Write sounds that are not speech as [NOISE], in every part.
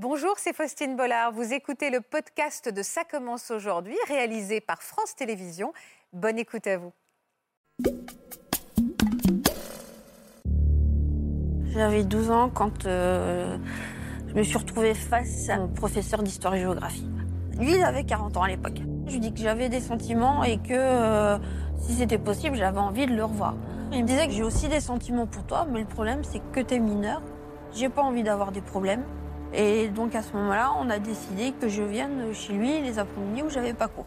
Bonjour, c'est Faustine Bollard. Vous écoutez le podcast de Ça commence aujourd'hui, réalisé par France Télévisions. Bonne écoute à vous. J'avais 12 ans quand euh, je me suis retrouvée face à mon professeur d'histoire-géographie. Lui, il avait 40 ans à l'époque. Je lui dis que j'avais des sentiments et que euh, si c'était possible, j'avais envie de le revoir. Il me disait que j'ai aussi des sentiments pour toi, mais le problème, c'est que t'es mineur. J'ai pas envie d'avoir des problèmes. Et donc à ce moment-là, on a décidé que je vienne chez lui les après-midi où j'avais pas cours.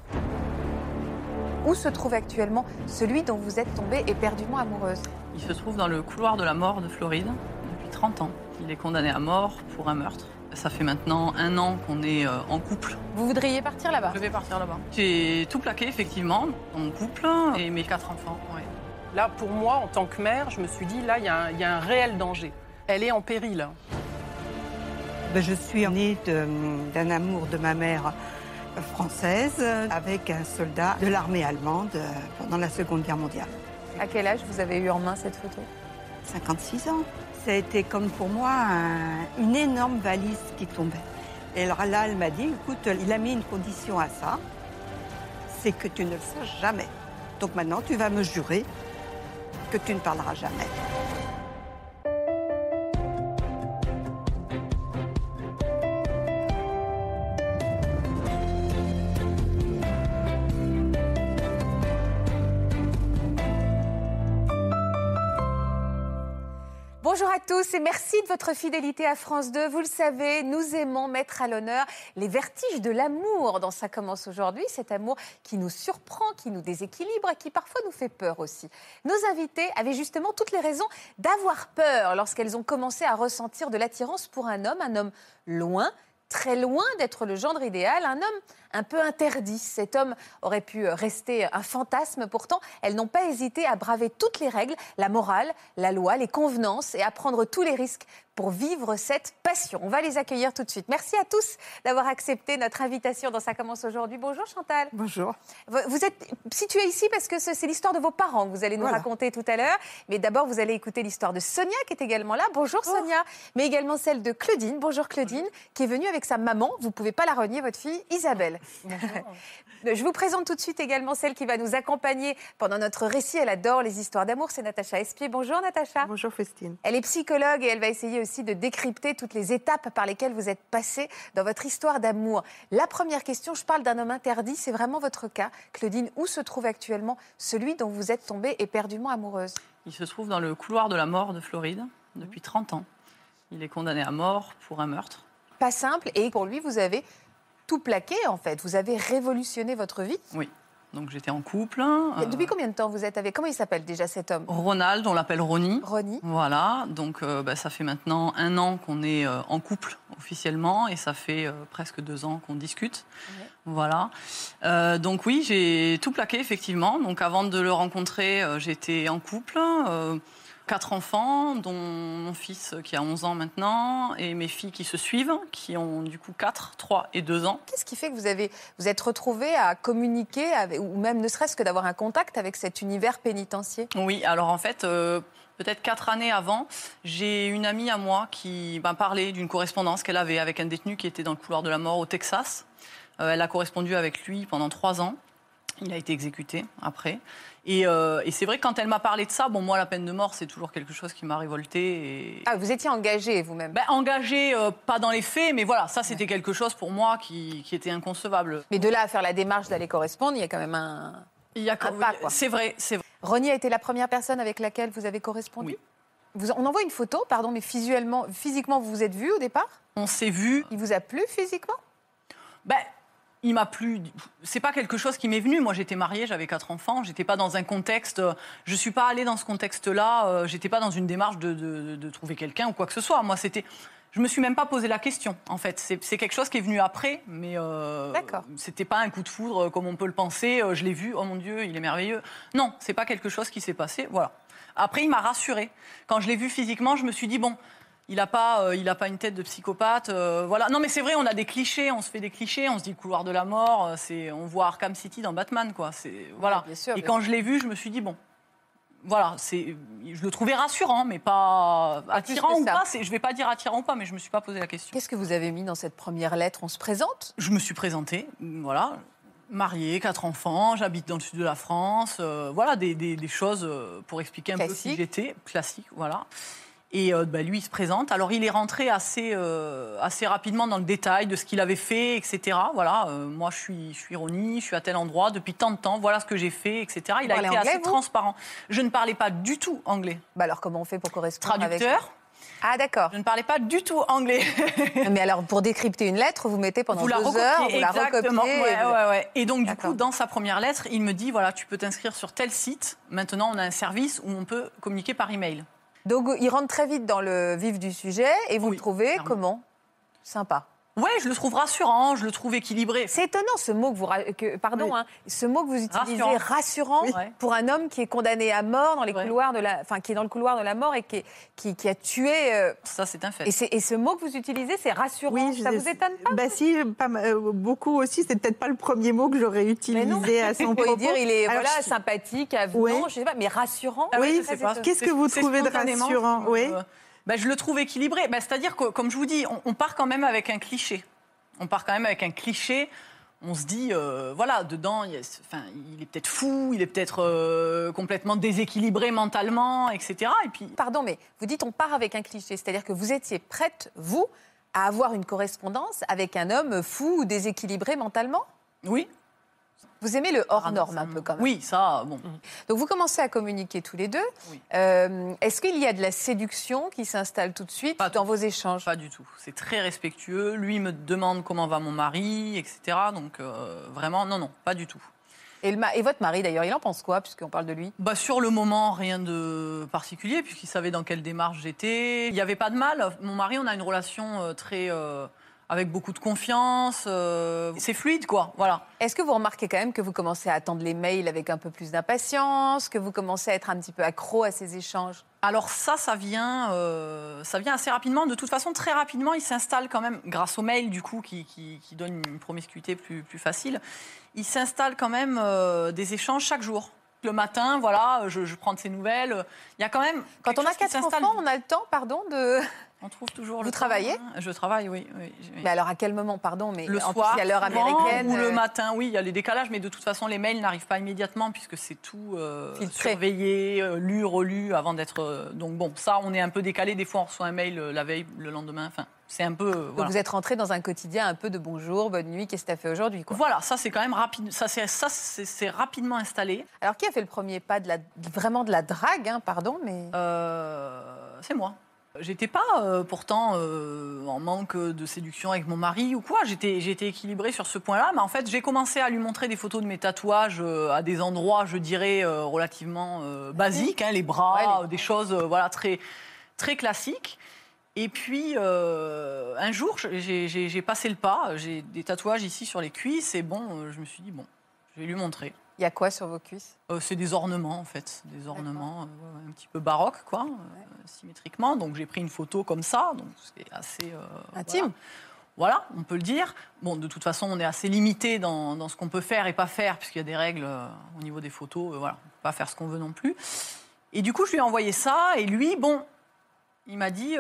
Où se trouve actuellement celui dont vous êtes tombée éperdument amoureuse? Il se trouve dans le couloir de la mort de Floride depuis 30 ans. Il est condamné à mort pour un meurtre. Ça fait maintenant un an qu'on est euh, en couple. Vous voudriez partir là-bas? Je vais partir là-bas. J'ai tout plaqué, effectivement, en couple et mes quatre enfants. ouais. Là, pour moi, en tant que mère, je me suis dit, là, il y, a un- il y a un réel danger. Elle est en péril. Ben, je suis née d'un amour de ma mère française avec un soldat de l'armée allemande euh, pendant la Seconde Guerre mondiale. À quel âge vous avez eu en main cette photo? 56 ans. Ça a été comme pour moi un- une énorme valise qui tombait. Et alors là, elle m'a dit, écoute, il a mis une condition à ça, c'est que tu ne le saches jamais. Donc maintenant, tu vas me jurer que tu ne parleras jamais. Tous et merci de votre fidélité à France 2. Vous le savez, nous aimons mettre à l'honneur les vertiges de l'amour dans Ça commence aujourd'hui. Cet amour qui nous surprend, qui nous déséquilibre et qui parfois nous fait peur aussi. Nos invités avaient justement toutes les raisons d'avoir peur lorsqu'elles ont commencé à ressentir de l'attirance pour un homme, un homme loin, très loin d'être le gendre idéal, un homme un peu interdit. Cet homme aurait pu rester un fantasme, pourtant elles n'ont pas hésité à braver toutes les règles, la morale, la loi, les convenances et à prendre tous les risques pour vivre cette passion. On va les accueillir tout de suite. Merci à tous d'avoir accepté notre invitation dans Ça commence aujourd'hui. Bonjour Chantal. Bonjour. Vous êtes située ici parce que c'est l'histoire de vos parents que vous allez nous Voilà. raconter tout à l'heure. Mais d'abord, vous allez écouter l'histoire de Sonia qui est également là. Bonjour Sonia. Mais également celle de Claudine. Bonjour Claudine, qui est venue avec sa maman. Vous pouvez pas la renier, votre fille Isabelle. Je vous présente tout de suite également celle qui va nous accompagner pendant notre récit. Elle adore les histoires d'amour. C'est Natacha Espier. Bonjour Natacha. Bonjour Faustine. Elle est psychologue et elle va essayer aussi de décrypter toutes les étapes par lesquelles vous êtes passé dans votre histoire d'amour. La première question, je parle d'un homme interdit, c'est vraiment votre cas. Claudine, où se trouve actuellement celui dont vous êtes tombée éperdument amoureuse? Il se trouve dans le couloir de la mort de Floride depuis 30 ans. Il est condamné à mort pour un meurtre. Pas simple et pour lui, vous avez tout plaqué en fait. Vous avez révolutionné votre vie. Oui. Donc j'étais en couple. euh, Depuis combien de temps vous êtes avec Comment il s'appelle déjà cet homme? Ronald, on l'appelle Ronnie. Ronnie. Voilà, donc euh, bah, ça fait maintenant un an qu'on est euh, en couple officiellement et ça fait presque deux ans qu'on discute. Ouais. Voilà. Donc oui, j'ai tout plaqué effectivement. Donc avant de le rencontrer, j'étais en couple. Quatre enfants, dont mon fils qui a 11 ans maintenant, et mes filles qui se suivent, qui ont du coup 4, 3 et 2 ans. Qu'est-ce qui fait que vous avez vous êtes retrouvés à communiquer avec- ou même ne serait-ce que d'avoir un contact avec cet univers pénitentiaire? Oui, alors en fait, euh, peut-être quatre années avant, j'ai une amie à moi qui m'a parlé d'une correspondance qu'elle avait avec un détenu qui était dans le couloir de la mort au Texas. Euh, elle a correspondu avec lui pendant trois ans. Il a été exécuté après. Et, euh, et c'est vrai que quand elle m'a parlé de ça, bon, moi, la peine de mort, c'est toujours quelque chose qui m'a révolté. Et... Ah, vous étiez engagé vous-même. Ben, engagé, euh, pas dans les faits, mais voilà, ça, c'était quelque chose pour moi qui, qui était inconcevable. Mais de là à faire la démarche d'aller correspondre, il y a quand même un. Il y a, Un pas, c'est vrai, c'est vrai. Ronnie a été la première personne avec laquelle vous avez correspondu Oui. Vous, on envoie une photo, pardon, mais visuellement, physiquement, vous vous êtes vu au départ On s'est vus. Il vous a plu physiquement? Ben, il m'a plu. C'est pas quelque chose qui m'est venu. Moi, j'étais mariée, j'avais quatre enfants. J'étais pas dans un contexte. euh, Je suis pas allée dans ce contexte-là. euh, J'étais pas dans une démarche de, de- de trouver quelqu'un ou quoi que ce soit. Moi, c'était. Je me suis même pas posé la question. En fait, c'est quelque chose qui est venu après, mais euh, c'était pas un coup de foudre euh, comme on peut le penser. Je l'ai vu. Oh mon Dieu, il est merveilleux. Non, c'est pas quelque chose qui s'est passé. Voilà. Après, il m'a rassurée. Quand je l'ai vu physiquement, je me suis dit bon. Il n'a pas, euh, il a pas une tête de psychopathe. euh, voilà. Non, mais c'est vrai, on a des clichés, on se fait des clichés, on se dit le couloir de la mort. euh, C'est, on voit Arkham City dans Batman, quoi. C'est voilà. bien sûr, Et bien quand je l'ai vu, je me suis dit bon, voilà, c'est, je le trouvais rassurant, mais pas attirant ou ça. pas. C'est, je vais pas dire attirant ou pas, mais je me suis pas posé la question. Qu'est-ce que vous avez mis dans cette première lettre? On se présente? Je me suis présentée, voilà, mariée, quatre enfants, j'habite dans le sud de la France, euh, voilà, des, des- des choses euh, pour expliquer un peu Classique. qui j'étais, classique, voilà. Et euh, bah, lui, il se présente. Alors, il est rentré assez, euh, assez rapidement dans le détail de ce qu'il avait fait, etc. Voilà, euh, moi, je suis, je suis Ronnie, je suis à tel endroit depuis tant de temps, voilà ce que j'ai fait, etc. Il a été anglais, assez vous? transparent. Je ne parlais pas du tout anglais. bah Alors, comment on fait pour correspondre avec... Traducteur, Ah, d'accord. je ne parlais pas du tout anglais. Mais alors, pour décrypter une lettre, vous mettez pendant vous la deux recopiez, heures, vous la exactement. recopiez. Ouais, et vous- ouais, ouais. Et donc, du coup, dans sa première lettre, il me dit voilà, tu peux t'inscrire sur tel site. Maintenant, on a un service où on peut communiquer par email. Donc, il rentre très vite dans le vif du sujet et vous Oui, le trouvez clairement. comment? Sympa. Ouais, je le trouve rassurant, je le trouve équilibré. C'est étonnant ce mot que vous que, pardon Oui. hein, ce mot que vous utilisez Rassurant. rassurant Oui. Ouais. pour un homme qui est condamné à mort dans les Ouais. couloirs de la enfin qui est dans le couloir de la mort et qui est- qui, qui a tué euh, Ça, c'est un fait. et, ce mot que vous utilisez c'est rassurant je- ça vous étonne pas Bah si, pas euh, beaucoup aussi. C'est peut-être pas le premier mot que j'aurais non. utilisé à son propos. dire il est Alors, voilà je- sympathique avenant Oui. je sais pas mais rassurant Ah Oui, je sais pas. qu'est-ce que vous trouvez de rassurant? euh, Oui. Bah, Je le trouve équilibré. Bah, C'est-à-dire que, comme je vous dis, on, on part quand même avec un cliché. On part quand même avec un cliché. On se dit, euh, voilà, dedans, il, a- enfin, il est peut-être fou, il est peut-être euh, complètement déséquilibré mentalement, etc. Et puis, pardon mais vous dites on part avec un cliché c'est-à-dire que vous étiez prête vous à avoir une correspondance avec un homme fou ou déséquilibré mentalement? Oui. Vous aimez le hors norme un peu quand même Oui, ça, bon. Donc vous commencez à communiquer tous les deux. Oui. Euh, Est-ce qu'il y a de la séduction qui s'installe tout de suite Pas dans tout. vos échanges? Pas du tout. C'est très respectueux. Lui me demande comment va mon mari, etc. Donc, euh, vraiment, non, non, pas du tout. et, le ma- et votre mari d'ailleurs, il en pense quoi puisqu'on parle de lui? Bah, sur le moment, rien de particulier, puisqu'il savait dans quelle démarche j'étais. Il n'y avait pas de mal. Mon mari, on a une relation euh, très. Avec beaucoup de confiance. euh, c'est fluide, quoi. Voilà. Est-ce que vous remarquez quand même que vous commencez à attendre les mails avec un peu plus d'impatience, que vous commencez à être un petit peu accro à ces échanges? Alors ça, ça vient, euh, ça vient assez rapidement. De toute façon, très rapidement, il s'installe quand même, grâce au mail du coup, qui, qui, qui donne une promiscuité plus, plus facile, il s'installe quand même euh, des échanges chaque jour. Le matin, voilà, je, je prends de ses nouvelles. Il y a quand même. Quand on a quatre enfants, on a le temps, pardon, de. On trouve toujours Vous le travaillez hein. Je travaille, oui. oui, oui. Mais alors à quel moment, pardon, mais le en soir, plus, il y a l'heure américaine. ou le euh, matin, oui, il y a les décalages, mais de toute façon, les mails n'arrivent pas immédiatement puisque c'est tout euh, surveillé, euh, lu, relu avant d'être. euh, donc bon, ça, on est un peu décalé. Des fois, on reçoit un mail la veille, le lendemain. Enfin, c'est un peu. euh, donc vous êtes rentré dans un quotidien un peu de bonjour, bonne nuit, qu'est-ce que tu as fait aujourd'hui. Voilà, ça c'est quand même rapide. Ça c'est rapidement installé. Alors qui a fait le premier pas de la, vraiment de la drague, hein, pardon, mais. Euh, c'est moi. J'étais pas euh, pourtant euh, en manque de séduction avec mon mari ou quoi. J'étais j'étais équilibrée sur ce point-là, mais en fait j'ai commencé à lui montrer des photos de mes tatouages euh, à des endroits, je dirais relativement basiques, hein, les bras, Ouais, les- des choses voilà très très classiques. Et puis un jour j'ai- passé le pas. J'ai des tatouages ici sur les cuisses et bon, je me suis dit bon, je vais lui montrer. Il y a quoi sur vos cuisses? Euh, c'est des ornements en fait, des ornements euh, un petit peu baroques quoi, euh, symétriquement. Donc j'ai pris une photo comme ça, donc c'est assez Intime. Voilà. Voilà, on peut le dire. Bon, de toute façon, on est assez limité dans, dans ce qu'on peut faire et pas faire, puisqu'il y a des règles au niveau des photos. voilà, on peut pas faire ce qu'on veut non plus. Et du coup, je lui ai envoyé ça, et lui, bon, il m'a dit,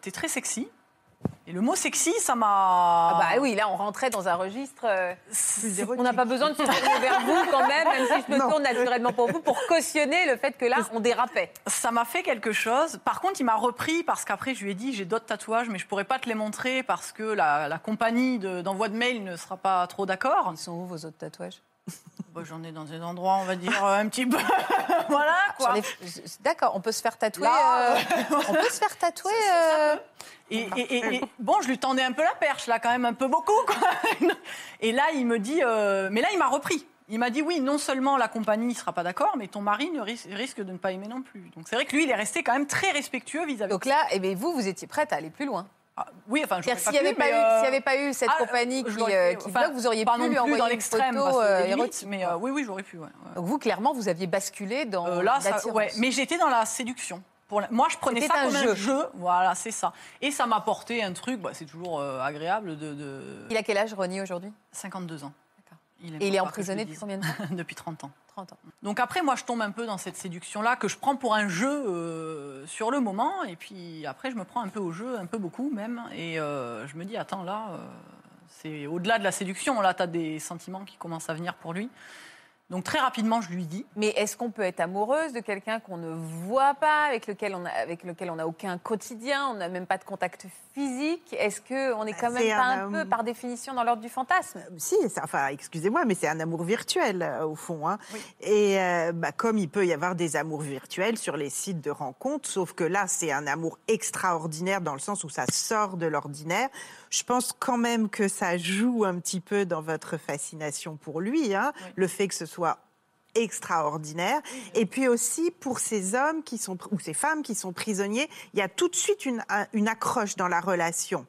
t'es très sexy. Et le mot sexy, ça m'a. Ah bah oui, là on rentrait dans un registre. euh, on n'a pas besoin de se tourner vers vous quand même, même si je me Non. tourne naturellement pour vous, pour cautionner le fait que là on dérapait. Ça m'a fait quelque chose. Par contre, il m'a repris parce qu'après, je lui ai dit j'ai d'autres tatouages, mais je pourrais pas te les montrer parce que la, la compagnie de- d'envoi de, mail ne sera pas trop d'accord. Ils sont où vos autres tatouages? Bah, J'en ai dans des endroits, on va dire, euh, un petit peu. [LAUGHS] voilà, quoi. D'accord, on peut se faire tatouer. Là, euh, [LAUGHS] on peut se faire tatouer. euh, Et, et- et- et- bon, je lui tendais un peu la perche, là, quand même, un peu beaucoup. Quoi. [LAUGHS] Et là, il me dit. mais là, il m'a repris. Il m'a dit oui, non seulement la compagnie ne sera pas d'accord, mais ton mari ne ris- risque de ne pas aimer non plus. Donc c'est vrai que lui, il est resté quand même très respectueux vis-à-vis. Donc là, eh bien, vous, vous étiez prête à aller plus loin. Ah, oui, enfin, je S'il n'y avait, pas eu- s'il y avait pas eu cette Ah, compagnie qui, euh, fait, qui enfin, bloque, vous auriez pas pu non lui plus envoyer dans l'extrême, euh, érotique. mais euh, oui, oui, j'aurais pu. ouais, ouais. Donc vous, clairement, vous aviez basculé dans Euh, là, ça, ouais. Mais j'étais dans la séduction. Pour la- Moi, je prenais ça un comme jeu. un jeu. Voilà, c'est ça. Et ça m'a apporté un truc, bah, c'est toujours euh, agréable, de, de Il a quel âge, Ronnie, aujourd'hui? 52 ans. Il Et il est emprisonné depuis combien de temps? [LAUGHS] Depuis 30 ans. 30 ans. Donc après, moi, je tombe un peu dans cette séduction-là que je prends pour un jeu euh, sur le moment. Et puis après, je me prends un peu au jeu, un peu beaucoup même. Et euh, je me dis, attends, là, euh, c'est au-delà de la séduction. Là, tu as des sentiments qui commencent à venir pour lui. Donc très rapidement, je lui dis. Mais est-ce qu'on peut être amoureuse de quelqu'un qu'on ne voit pas, avec lequel on a, avec lequel on n'a aucun quotidien, on n'a même pas de contact physique? Est-ce qu'on est quand Bah, même c'est pas un un peu, par définition, dans l'ordre du fantasme? Si, c'est- enfin, excusez-moi, mais c'est un amour virtuel euh, au fond. hein. Oui. Et euh, bah, comme il peut y avoir des amours virtuels sur les sites de rencontres, sauf que là, c'est un amour extraordinaire dans le sens où ça sort de l'ordinaire. Je pense quand même que ça joue un petit peu dans votre fascination pour lui, hein, Oui. le fait que ce soit extraordinaire. Et puis aussi pour ces hommes qui sont ou ces femmes qui sont prisonniers, il y a tout de suite une, un- une accroche dans la relation.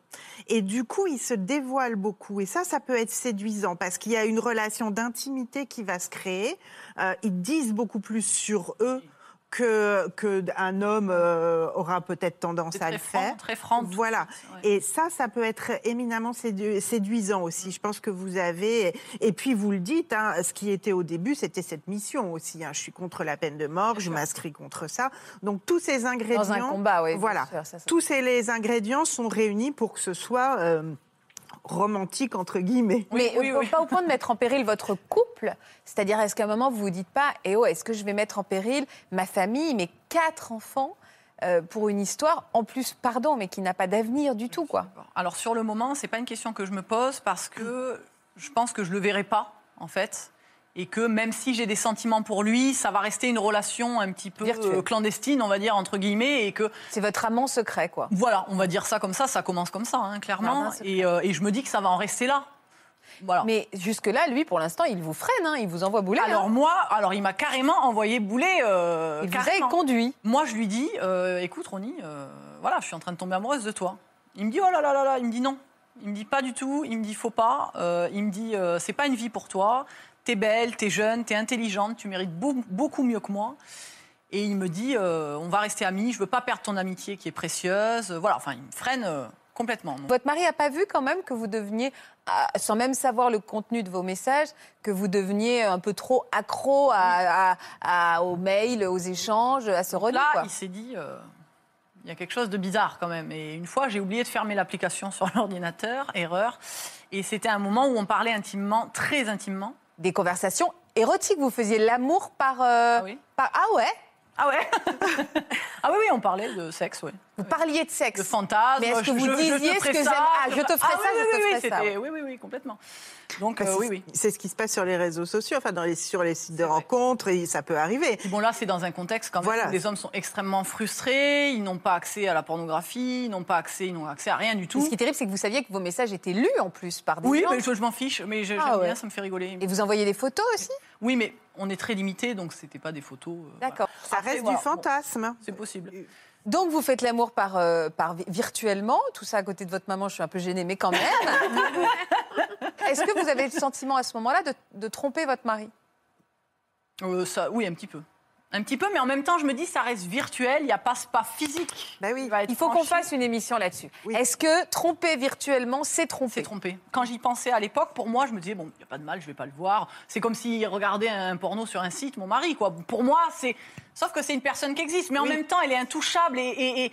Et du coup, ils se dévoilent beaucoup. Et ça, ça peut être séduisant parce qu'il y a une relation d'intimité qui va se créer. Euh, ils disent beaucoup plus sur eux que qu'un homme euh, aura peut-être tendance à le franc, faire. très franc. Voilà. ouais. Et ça, ça peut être éminemment sédu- séduisant aussi. Je pense que vous avez. Et puis vous le dites, hein, ce qui était au début, c'était cette mission aussi. hein. Je suis contre la peine de mort, je m'inscris contre ça. Donc tous ces ingrédients. Dans un combat, oui. Voilà. sûr, ça, ça- Tous ces les ingrédients sont réunis pour que ce soit euh, romantique entre guillemets. Mais oui, au- oui. pas au point de mettre en péril votre couple. C'est-à-dire, est-ce qu'à un moment, vous vous dites pas, eh oh, est-ce que je vais mettre en péril ma famille, mes quatre enfants, euh, pour une histoire, en plus, pardon, mais qui n'a pas d'avenir du tout, quoi? Alors sur le moment, c'est pas une question que je me pose parce que je pense que je le verrai pas en fait. Et que même si j'ai des sentiments pour lui, ça va rester une relation un petit peu Virtuelle. euh, clandestine, on va dire, entre guillemets, et que C'est votre amant secret, quoi. Voilà, on va dire ça comme ça, ça commence comme ça, hein, clairement. Et, euh, et je me dis que ça va en rester là. Voilà. Mais jusque-là, lui, pour l'instant, il vous freine, hein, il vous envoie bouler. alors hein. moi, alors il m'a carrément envoyé bouler. euh, il vous a carrément. conduit. Moi, je lui dis, euh, écoute, Ronnie, euh, voilà, je suis en train de tomber amoureuse de toi. Il me dit, oh là là là là, il me dit non. Il me dit pas du tout. Il me dit, faut pas. Il me dit, c'est pas une vie pour toi. T'es belle, t'es jeune, t'es intelligente, tu mérites beau- beaucoup mieux que moi. Et il me dit, euh, on va rester amis. Je veux pas perdre ton amitié qui est précieuse. Voilà, enfin, il me freine euh, complètement. Donc, Votre mari n'a pas vu quand même que vous deveniez, ah, sans même savoir le contenu de vos messages, que vous deveniez un peu trop accro à, à- à- aux mails, aux échanges, à ce redis, là, quoi. il s'est dit, euh, il y a quelque chose de bizarre quand même. Et une fois, j'ai oublié de fermer l'application sur [LAUGHS] l'ordinateur, erreur. Et c'était un moment où on parlait intimement, très intimement. Des conversations érotiques, vous faisiez l'amour par, euh, Ah oui. par- Ah ouais? Ah ouais? [LAUGHS] Ah oui, oui, on parlait de sexe, oui. Vous parliez de sexe. De fantasme. Mais est-ce que vous je- je te disiez ce que ça, j'aime Ah, je te ferai Ah ça, oui, je te oui, oui, ferai ça. c'était- Oui, oui, oui, complètement. Donc, Bah, euh, c'est- oui, oui. C'est ce qui se passe sur les réseaux sociaux, enfin dans les, sur les sites de rencontres, et ça peut arriver. Bon, là, c'est dans un contexte quand même Voilà. où les hommes sont extrêmement frustrés, ils n'ont pas accès à la pornographie, ils n'ont pas accès, ils n'ont accès à rien du Mais tout. ce qui est terrible, c'est que vous saviez que vos messages étaient lus en plus par des Oui, gens. mais je, je m'en fiche, mais je- j'aime Ah ouais. bien, ça me fait rigoler. Et vous envoyez des photos aussi? Oui, mais on est très limité, donc c'était pas des photos. euh, voilà. D'accord. Ça Après, reste voilà, du bon. fantasme. C'est possible. Donc vous faites l'amour par, euh, par vi- virtuellement, tout ça à côté de votre maman, je suis un peu gênée, mais quand même. [LAUGHS] Est-ce que vous avez le sentiment à ce moment-là de, de tromper votre mari? Euh, ça, oui, un petit peu. Un petit peu, mais en même temps, je me dis, ça reste virtuel, il n'y a pas ce pas physique. Bah oui. Il faut qu'on fasse une émission là-dessus. Oui. Est-ce que tromper virtuellement, c'est C'est tromper. Quand j'y pensais à l'époque, pour moi, je me disais, bon, il n'y a pas de mal, je vais pas le voir. C'est comme s'il regardait un porno sur un site, mon mari, quoi. Pour moi, c'est. Sauf que c'est une personne qui existe, mais en Oui. même temps, elle est intouchable. Et, et- et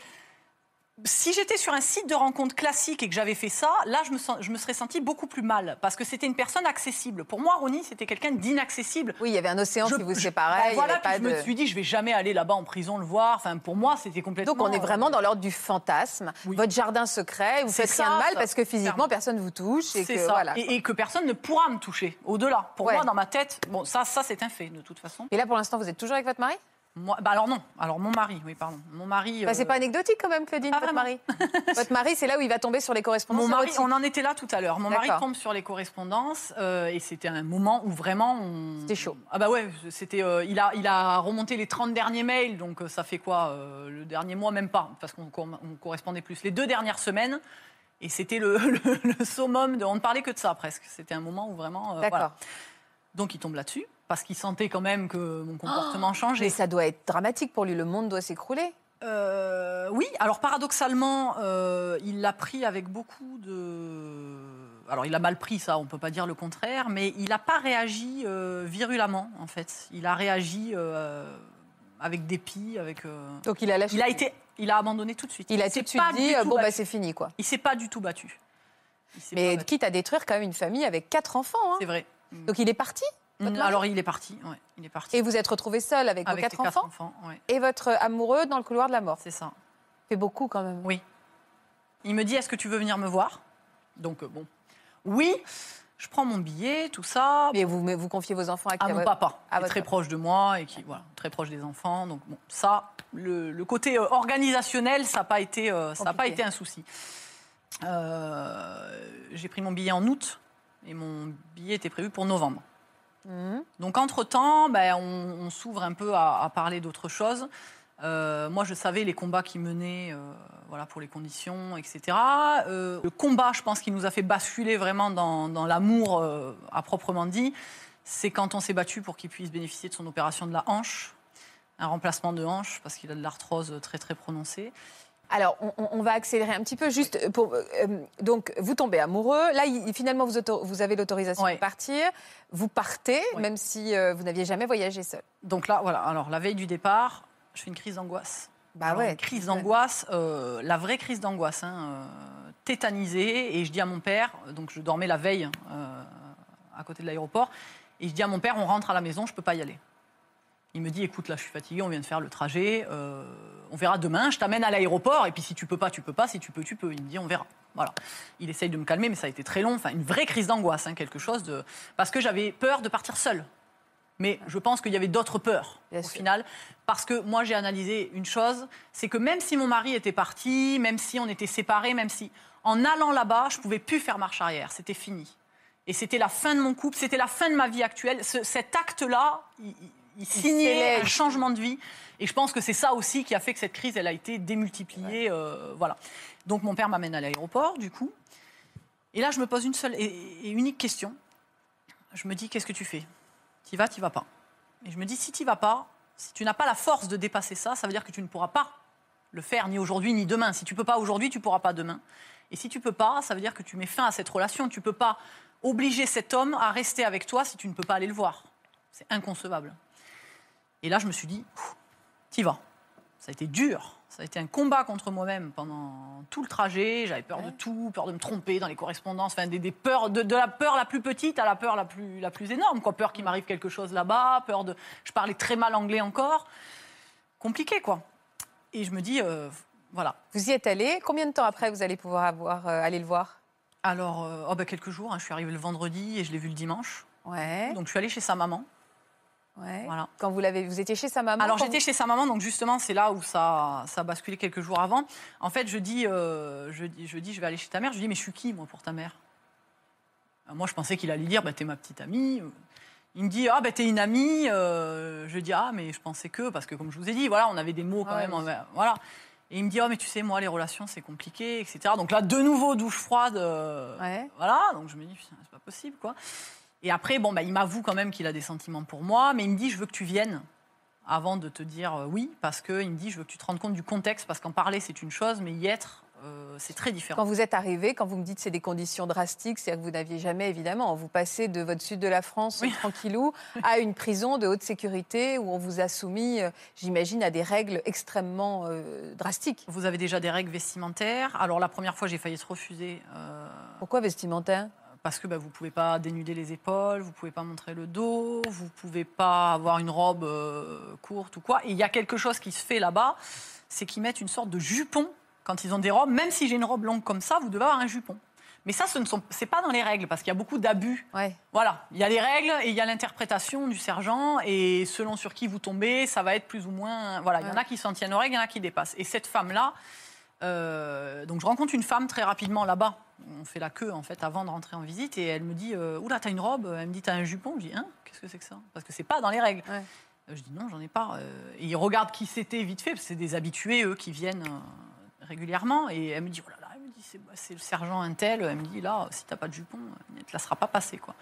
si j'étais sur un site de rencontre classique et que j'avais fait ça, là, je me, sens- je me serais sentie beaucoup plus mal. Parce que c'était une personne accessible. Pour moi, Ronnie, c'était quelqu'un d'inaccessible. Oui, il y avait un océan Je- qui vous je- séparait. ben voilà, pas je me de- suis dit, je vais jamais aller là-bas en prison le voir. Enfin, pour moi, c'était complètement. Donc on est vraiment dans l'ordre du fantasme. Oui. Votre jardin secret, vous faites rien de ça, mal ça. parce que physiquement personne vous touche et que ça. voilà. Et, et que personne ne pourra me toucher. Au-delà. Pour Ouais. moi, dans ma tête, bon, ça, ça c'est un fait, de toute façon. Et là pour l'instant vous êtes toujours avec votre mari? Moi, bah alors non. Alors mon mari, oui, pardon. Mon mari. Bah, C'est euh, pas anecdotique quand même, Claudine, pas votre vraiment. mari. [LAUGHS] votre mari, c'est là où il va tomber sur les correspondances. Mon mari, on en était là tout à l'heure. Mon mari tombe sur les correspondances euh, et c'était un moment où vraiment on... C'était chaud. Ah bah ouais, c'était euh, il a il a remonté les 30 derniers mails donc ça fait quoi le dernier mois même pas parce qu'on cor- on correspondait plus les deux dernières semaines et c'était le, [LAUGHS] le- le summum de on ne parlait que de ça presque. C'était un moment où vraiment D'accord. voilà. Donc il tombe là-dessus parce qu'il sentait quand même que mon comportement changeait. Mais ça doit être dramatique pour lui, le monde doit s'écrouler. Euh, oui, alors paradoxalement, euh, il l'a pris avec beaucoup de alors il a mal pris ça, on peut pas dire le contraire, mais il n'a pas réagi euh, virulemment en fait. Il a réagi euh, avec dépit, avec. Donc il a lâché. Il a été, il a abandonné tout de suite. Il a s'est tout de suite dit bon bah c'est fini quoi. Il s'est pas du tout battu. Il Mais quitte à détruire quand même une famille avec quatre enfants. hein. c'est vrai. Donc il est parti. Mari Alors il est parti. Ouais, il est parti. Et vous êtes retrouvé seul avec, avec vos quatre quatre enfants ouais, et votre amoureux dans le couloir de la mort. c'est ça. fait beaucoup quand même. Oui. Il me dit Est-ce que tu veux venir me voir? Donc, euh, bon. Oui, je prends mon billet, tout ça. Et vous, vous confiez vos enfants à qui? À mon votre- papa, à est votre très papa. proche de moi et qui, voilà, très proche des enfants. Donc, bon, ça, le, le côté euh, organisationnel, ça n'a pas, été, euh, ça pas été un souci. J'ai pris mon billet en août et mon billet était prévu pour novembre. Mhm. Donc, entre-temps, ben, on, s'ouvre un peu à, parler d'autres choses. Euh, moi, je savais les combats qui menaient euh, voilà, pour les conditions, etc. Euh, le combat, je pense, qui nous a fait basculer vraiment dans, dans l'amour à proprement dit, c'est quand on s'est battu pour qu'il puisse bénéficier de son opération de la hanche, un remplacement de hanche, parce qu'il a de l'arthrose très, très prononcée. Alors, on, va accélérer un petit peu, juste pour. euh, donc, vous tombez amoureux. Là, finalement, vous, avez l'autorisation de partir. Vous partez, même si euh, vous n'aviez jamais voyagé seul. Donc là, voilà, alors la veille du départ, je fais une crise d'angoisse. Bah Alors, ouais. une crise d'angoisse, euh, la vraie crise d'angoisse, hein, euh, tétanisée. Et je dis à mon père, donc je dormais la veille euh, à côté de l'aéroport, et je dis à mon père, on rentre à la maison, je peux pas y aller. Il me dit, écoute, là, je suis fatigué, on vient de faire le trajet, euh, on verra demain, je t'amène à l'aéroport, et puis si tu peux pas, tu peux pas, si tu peux, tu peux. Il me dit, on verra. Voilà. Il essaye de me calmer, mais ça a été très long, enfin, une vraie crise d'angoisse, hein, quelque chose de. Parce que j'avais peur de partir seule. Mais je pense qu'il y avait d'autres peurs Bien au sûr. final. Parce que moi, j'ai analysé une chose, c'est que même si mon mari était parti, même si on était séparés, même si en allant là-bas, je pouvais plus faire marche arrière, c'était fini. Et c'était la fin de mon couple, c'était la fin de ma vie actuelle. Ce- cet acte-là, il, signait un changement de vie. Et je pense que c'est ça aussi qui a fait que cette crise, elle a été démultipliée. euh, voilà. Donc mon père m'amène à l'aéroport, du coup. Et là, je me pose une seule et, et unique question. Je me dis, qu'est-ce que tu fais? T'y vas, t'y vas pas. Et je me dis, si t'y vas pas, si tu n'as pas la force de dépasser ça, ça veut dire que tu ne pourras pas le faire ni aujourd'hui ni demain. Si tu peux pas aujourd'hui, tu pourras pas demain. Et si tu peux pas, ça veut dire que tu mets fin à cette relation. Tu peux pas obliger cet homme à rester avec toi si tu ne peux pas aller le voir. C'est inconcevable. Et là, je me suis dit, t'y vas. Ça a été dur. Ça a été un combat contre moi-même pendant tout le trajet. J'avais peur de tout, peur de me tromper dans les correspondances, enfin des, des peurs, de, de la peur la plus petite à la peur la plus, la plus énorme. Quoi. Peur qu'il m'arrive quelque chose là-bas, peur de. Je parlais très mal anglais encore. Compliqué, quoi. Et je me dis, euh, voilà. Vous y êtes allé. Combien de temps après vous allez pouvoir avoir, euh, aller le voir? Alors, euh, oh, bah, quelques jours. hein. je suis arrivée le vendredi et je l'ai vu le dimanche. Ouais. Donc, je suis allée chez sa maman. Ouais. Voilà. Quand vous l'avez, vous étiez chez sa maman. Alors j'étais chez sa maman, donc justement c'est là où ça, ça a basculé quelques jours avant. En fait, je dis, euh, je dis, je dis, je vais aller chez ta mère. Je lui dis, mais je suis qui moi pour ta mère? Euh, Moi, je pensais qu'il allait dire, bah, t'es ma petite amie. Il me dit, ah ben t'es une amie. Euh, je dis, ah mais je pensais que, parce que comme je vous ai dit, voilà, on avait des mots quand Ouais, même, oui. voilà. Et il me dit, oh mais tu sais, moi les relations c'est compliqué, etc. Donc là, de nouveau douche froide. euh, Ouais. voilà, donc je me dis, c'est pas possible, quoi. Et après, bon, bah, il m'avoue quand même qu'il a des sentiments pour moi, mais il me dit, je veux que tu viennes avant de te dire euh, oui, parce qu'il me dit, je veux que tu te rendes compte du contexte, parce qu'en parler, c'est une chose, mais y être, euh, c'est très différent. Quand vous êtes arrivé, quand vous me dites c'est des conditions drastiques, c'est-à-dire que vous n'aviez jamais, évidemment, vous passez de votre sud de la France Oui. tranquillou à une prison de haute sécurité où on vous a soumis, euh, j'imagine, à des règles extrêmement euh, drastiques. Vous avez déjà des règles vestimentaires. Alors, la première fois, j'ai failli être refusée. euh, Pourquoi vestimentaire? Parce que bah, vous ne pouvez pas dénuder les épaules, vous ne pouvez pas montrer le dos, vous ne pouvez pas avoir une robe euh, courte ou quoi. Et il y a quelque chose qui se fait là-bas, c'est qu'ils mettent une sorte de jupon quand ils ont des robes. Même si j'ai une robe longue comme ça, vous devez avoir un jupon. Mais ça, ce ne sont, c'est pas dans les règles, parce qu'il y a beaucoup d'abus. Ouais. Voilà, il y a les règles et il y a l'interprétation du sergent, et selon sur qui vous tombez, ça va être plus ou moins... Voilà, il y en a qui s'en tiennent aux règles, il y en a qui dépassent. Et cette femme-là, euh, donc je rencontre une femme très rapidement là-bas. On fait la queue en fait avant de rentrer en visite et elle me dit euh, Oula, t'as une robe? Elle me dit T'as un jupon? Je dis Hein Qu'est-ce que c'est que ça? Parce que c'est pas dans les règles. Ouais. Euh, Je dis Non, j'en ai pas. Euh, Et ils regardent qui c'était vite fait, parce que c'est des habitués, eux, qui viennent régulièrement. Et elle me dit Oh là là, elle me dit, c'est, c'est le sergent Intel. Elle me dit Là, si t'as pas de jupon, elle ne te laissera pas passer. quoi.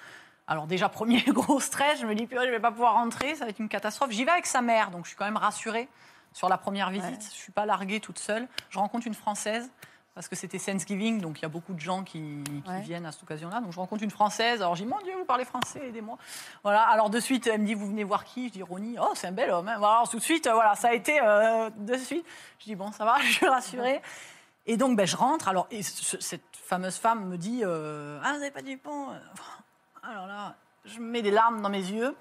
Alors déjà, premier [LAUGHS] gros stress, je me dis, purée, je vais pas pouvoir rentrer, ça va être une catastrophe. J'y vais avec sa mère, donc je suis quand même rassurée sur la première visite. Ouais. Je suis pas larguée toute seule. Je rencontre une Française, parce que c'était Thanksgiving, donc il y a beaucoup de gens qui, qui Ouais. viennent à cette occasion-là. Donc je rencontre une Française, alors je dis, mon Dieu, vous parlez français, aidez-moi. Voilà, alors de suite, elle me dit, vous venez voir qui? Je dis, Ronnie, oh, c'est un bel homme. hein. Alors, tout de suite, euh, voilà, ça a été euh, de suite. Je dis, bon, ça va, [LAUGHS] je suis rassurée. Et donc, ben, je rentre, alors, et ce- cette fameuse femme me dit, euh, ah, vous n'avez pas du pont? Alors là, je mets des larmes dans mes yeux.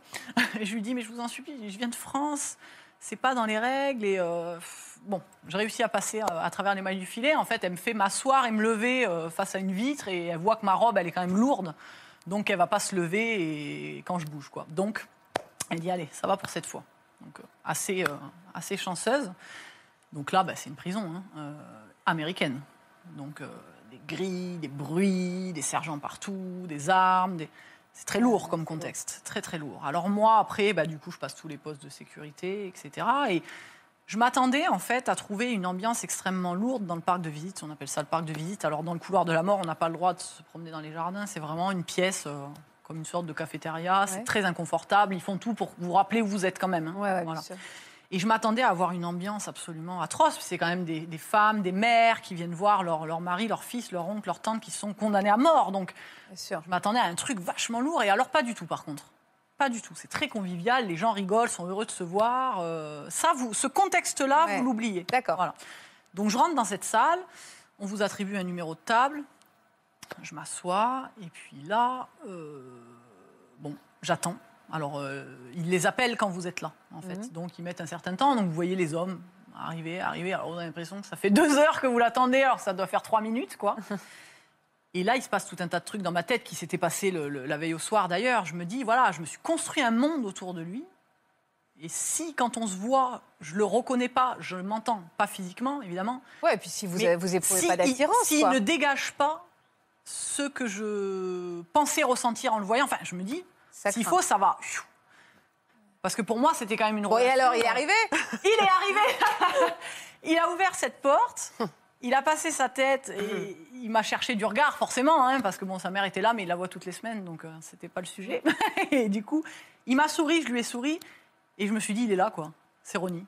Et [LAUGHS] je lui dis, mais je vous en supplie, je viens de France, c'est pas dans les règles. Et euh, bon, je réussis à passer à travers les mailles du filet. En fait, elle me fait m'asseoir et me lever euh, face à une vitre et elle voit que ma robe, elle est quand même lourde. Donc, elle va pas se lever et quand je bouge, quoi. Donc, elle dit, allez, ça va pour cette fois. Donc, euh, assez, euh, assez chanceuse. Donc là, bah, c'est une prison hein, américaine. Donc, des grilles, des bruits, des sergents partout, des armes. C'est très lourd comme contexte, très très lourd. Alors moi, après, bah, du coup, je passe tous les postes de sécurité, etc. Et je m'attendais en fait à trouver une ambiance extrêmement lourde dans le parc de visite. On appelle ça le parc de visite. Alors dans le couloir de la mort, on n'a pas le droit de se promener dans les jardins. C'est vraiment une pièce euh, comme une sorte de cafétéria. Ouais. C'est très inconfortable. Ils font tout pour vous rappeler où vous êtes quand même. hein. Ouais, ouais, bien Voilà. Et je m'attendais à avoir une ambiance absolument atroce. C'est quand même des, des femmes, des mères qui viennent voir leur, leur mari, leur fils, leur oncle, leur tante qui sont condamnés à mort. Donc je m'attendais à un truc vachement lourd. Et alors pas du tout par contre. Pas du tout. C'est très convivial. Les gens rigolent, sont heureux de se voir. Euh, ça, vous, ce contexte-là, Ouais. vous l'oubliez. D'accord. Voilà. Donc je rentre dans cette salle. On vous attribue un numéro de table. Je m'assois. Et puis là, euh, bon, j'attends. Alors, euh, ils les appellent quand vous êtes là, en fait. Mhm. Donc, ils mettent un certain temps. Donc, vous voyez les hommes arriver, arriver. Alors, on a l'impression que ça fait deux heures que vous l'attendez. Alors, ça doit faire trois minutes, quoi. [LAUGHS] Et là, il se passe tout un tas de trucs dans ma tête qui s'étaient passés le- le- la veille au soir, d'ailleurs. Je me dis, voilà, je me suis construit un monde autour de lui. Et si, quand on se voit, je le reconnais pas, je m'entends, pas physiquement, évidemment, Ouais, et puis si vous, mais vous éprouvez si pas d'attirance, S'il ne dégage pas ce que je pensais ressentir en le voyant, enfin, je me dis, s'il faut, ça va. Parce que pour moi, c'était quand même une relation, alors, il est arrivé [LAUGHS] Il est arrivé [LAUGHS] Il a ouvert cette porte, il a passé sa tête et il m'a cherché du regard, forcément, hein, parce que bon, sa mère était là, mais il la voit toutes les semaines, donc euh, c'était pas le sujet. [LAUGHS] et du coup, il m'a souri, je lui ai souri, et je me suis dit, il est là, quoi. C'est Ronnie.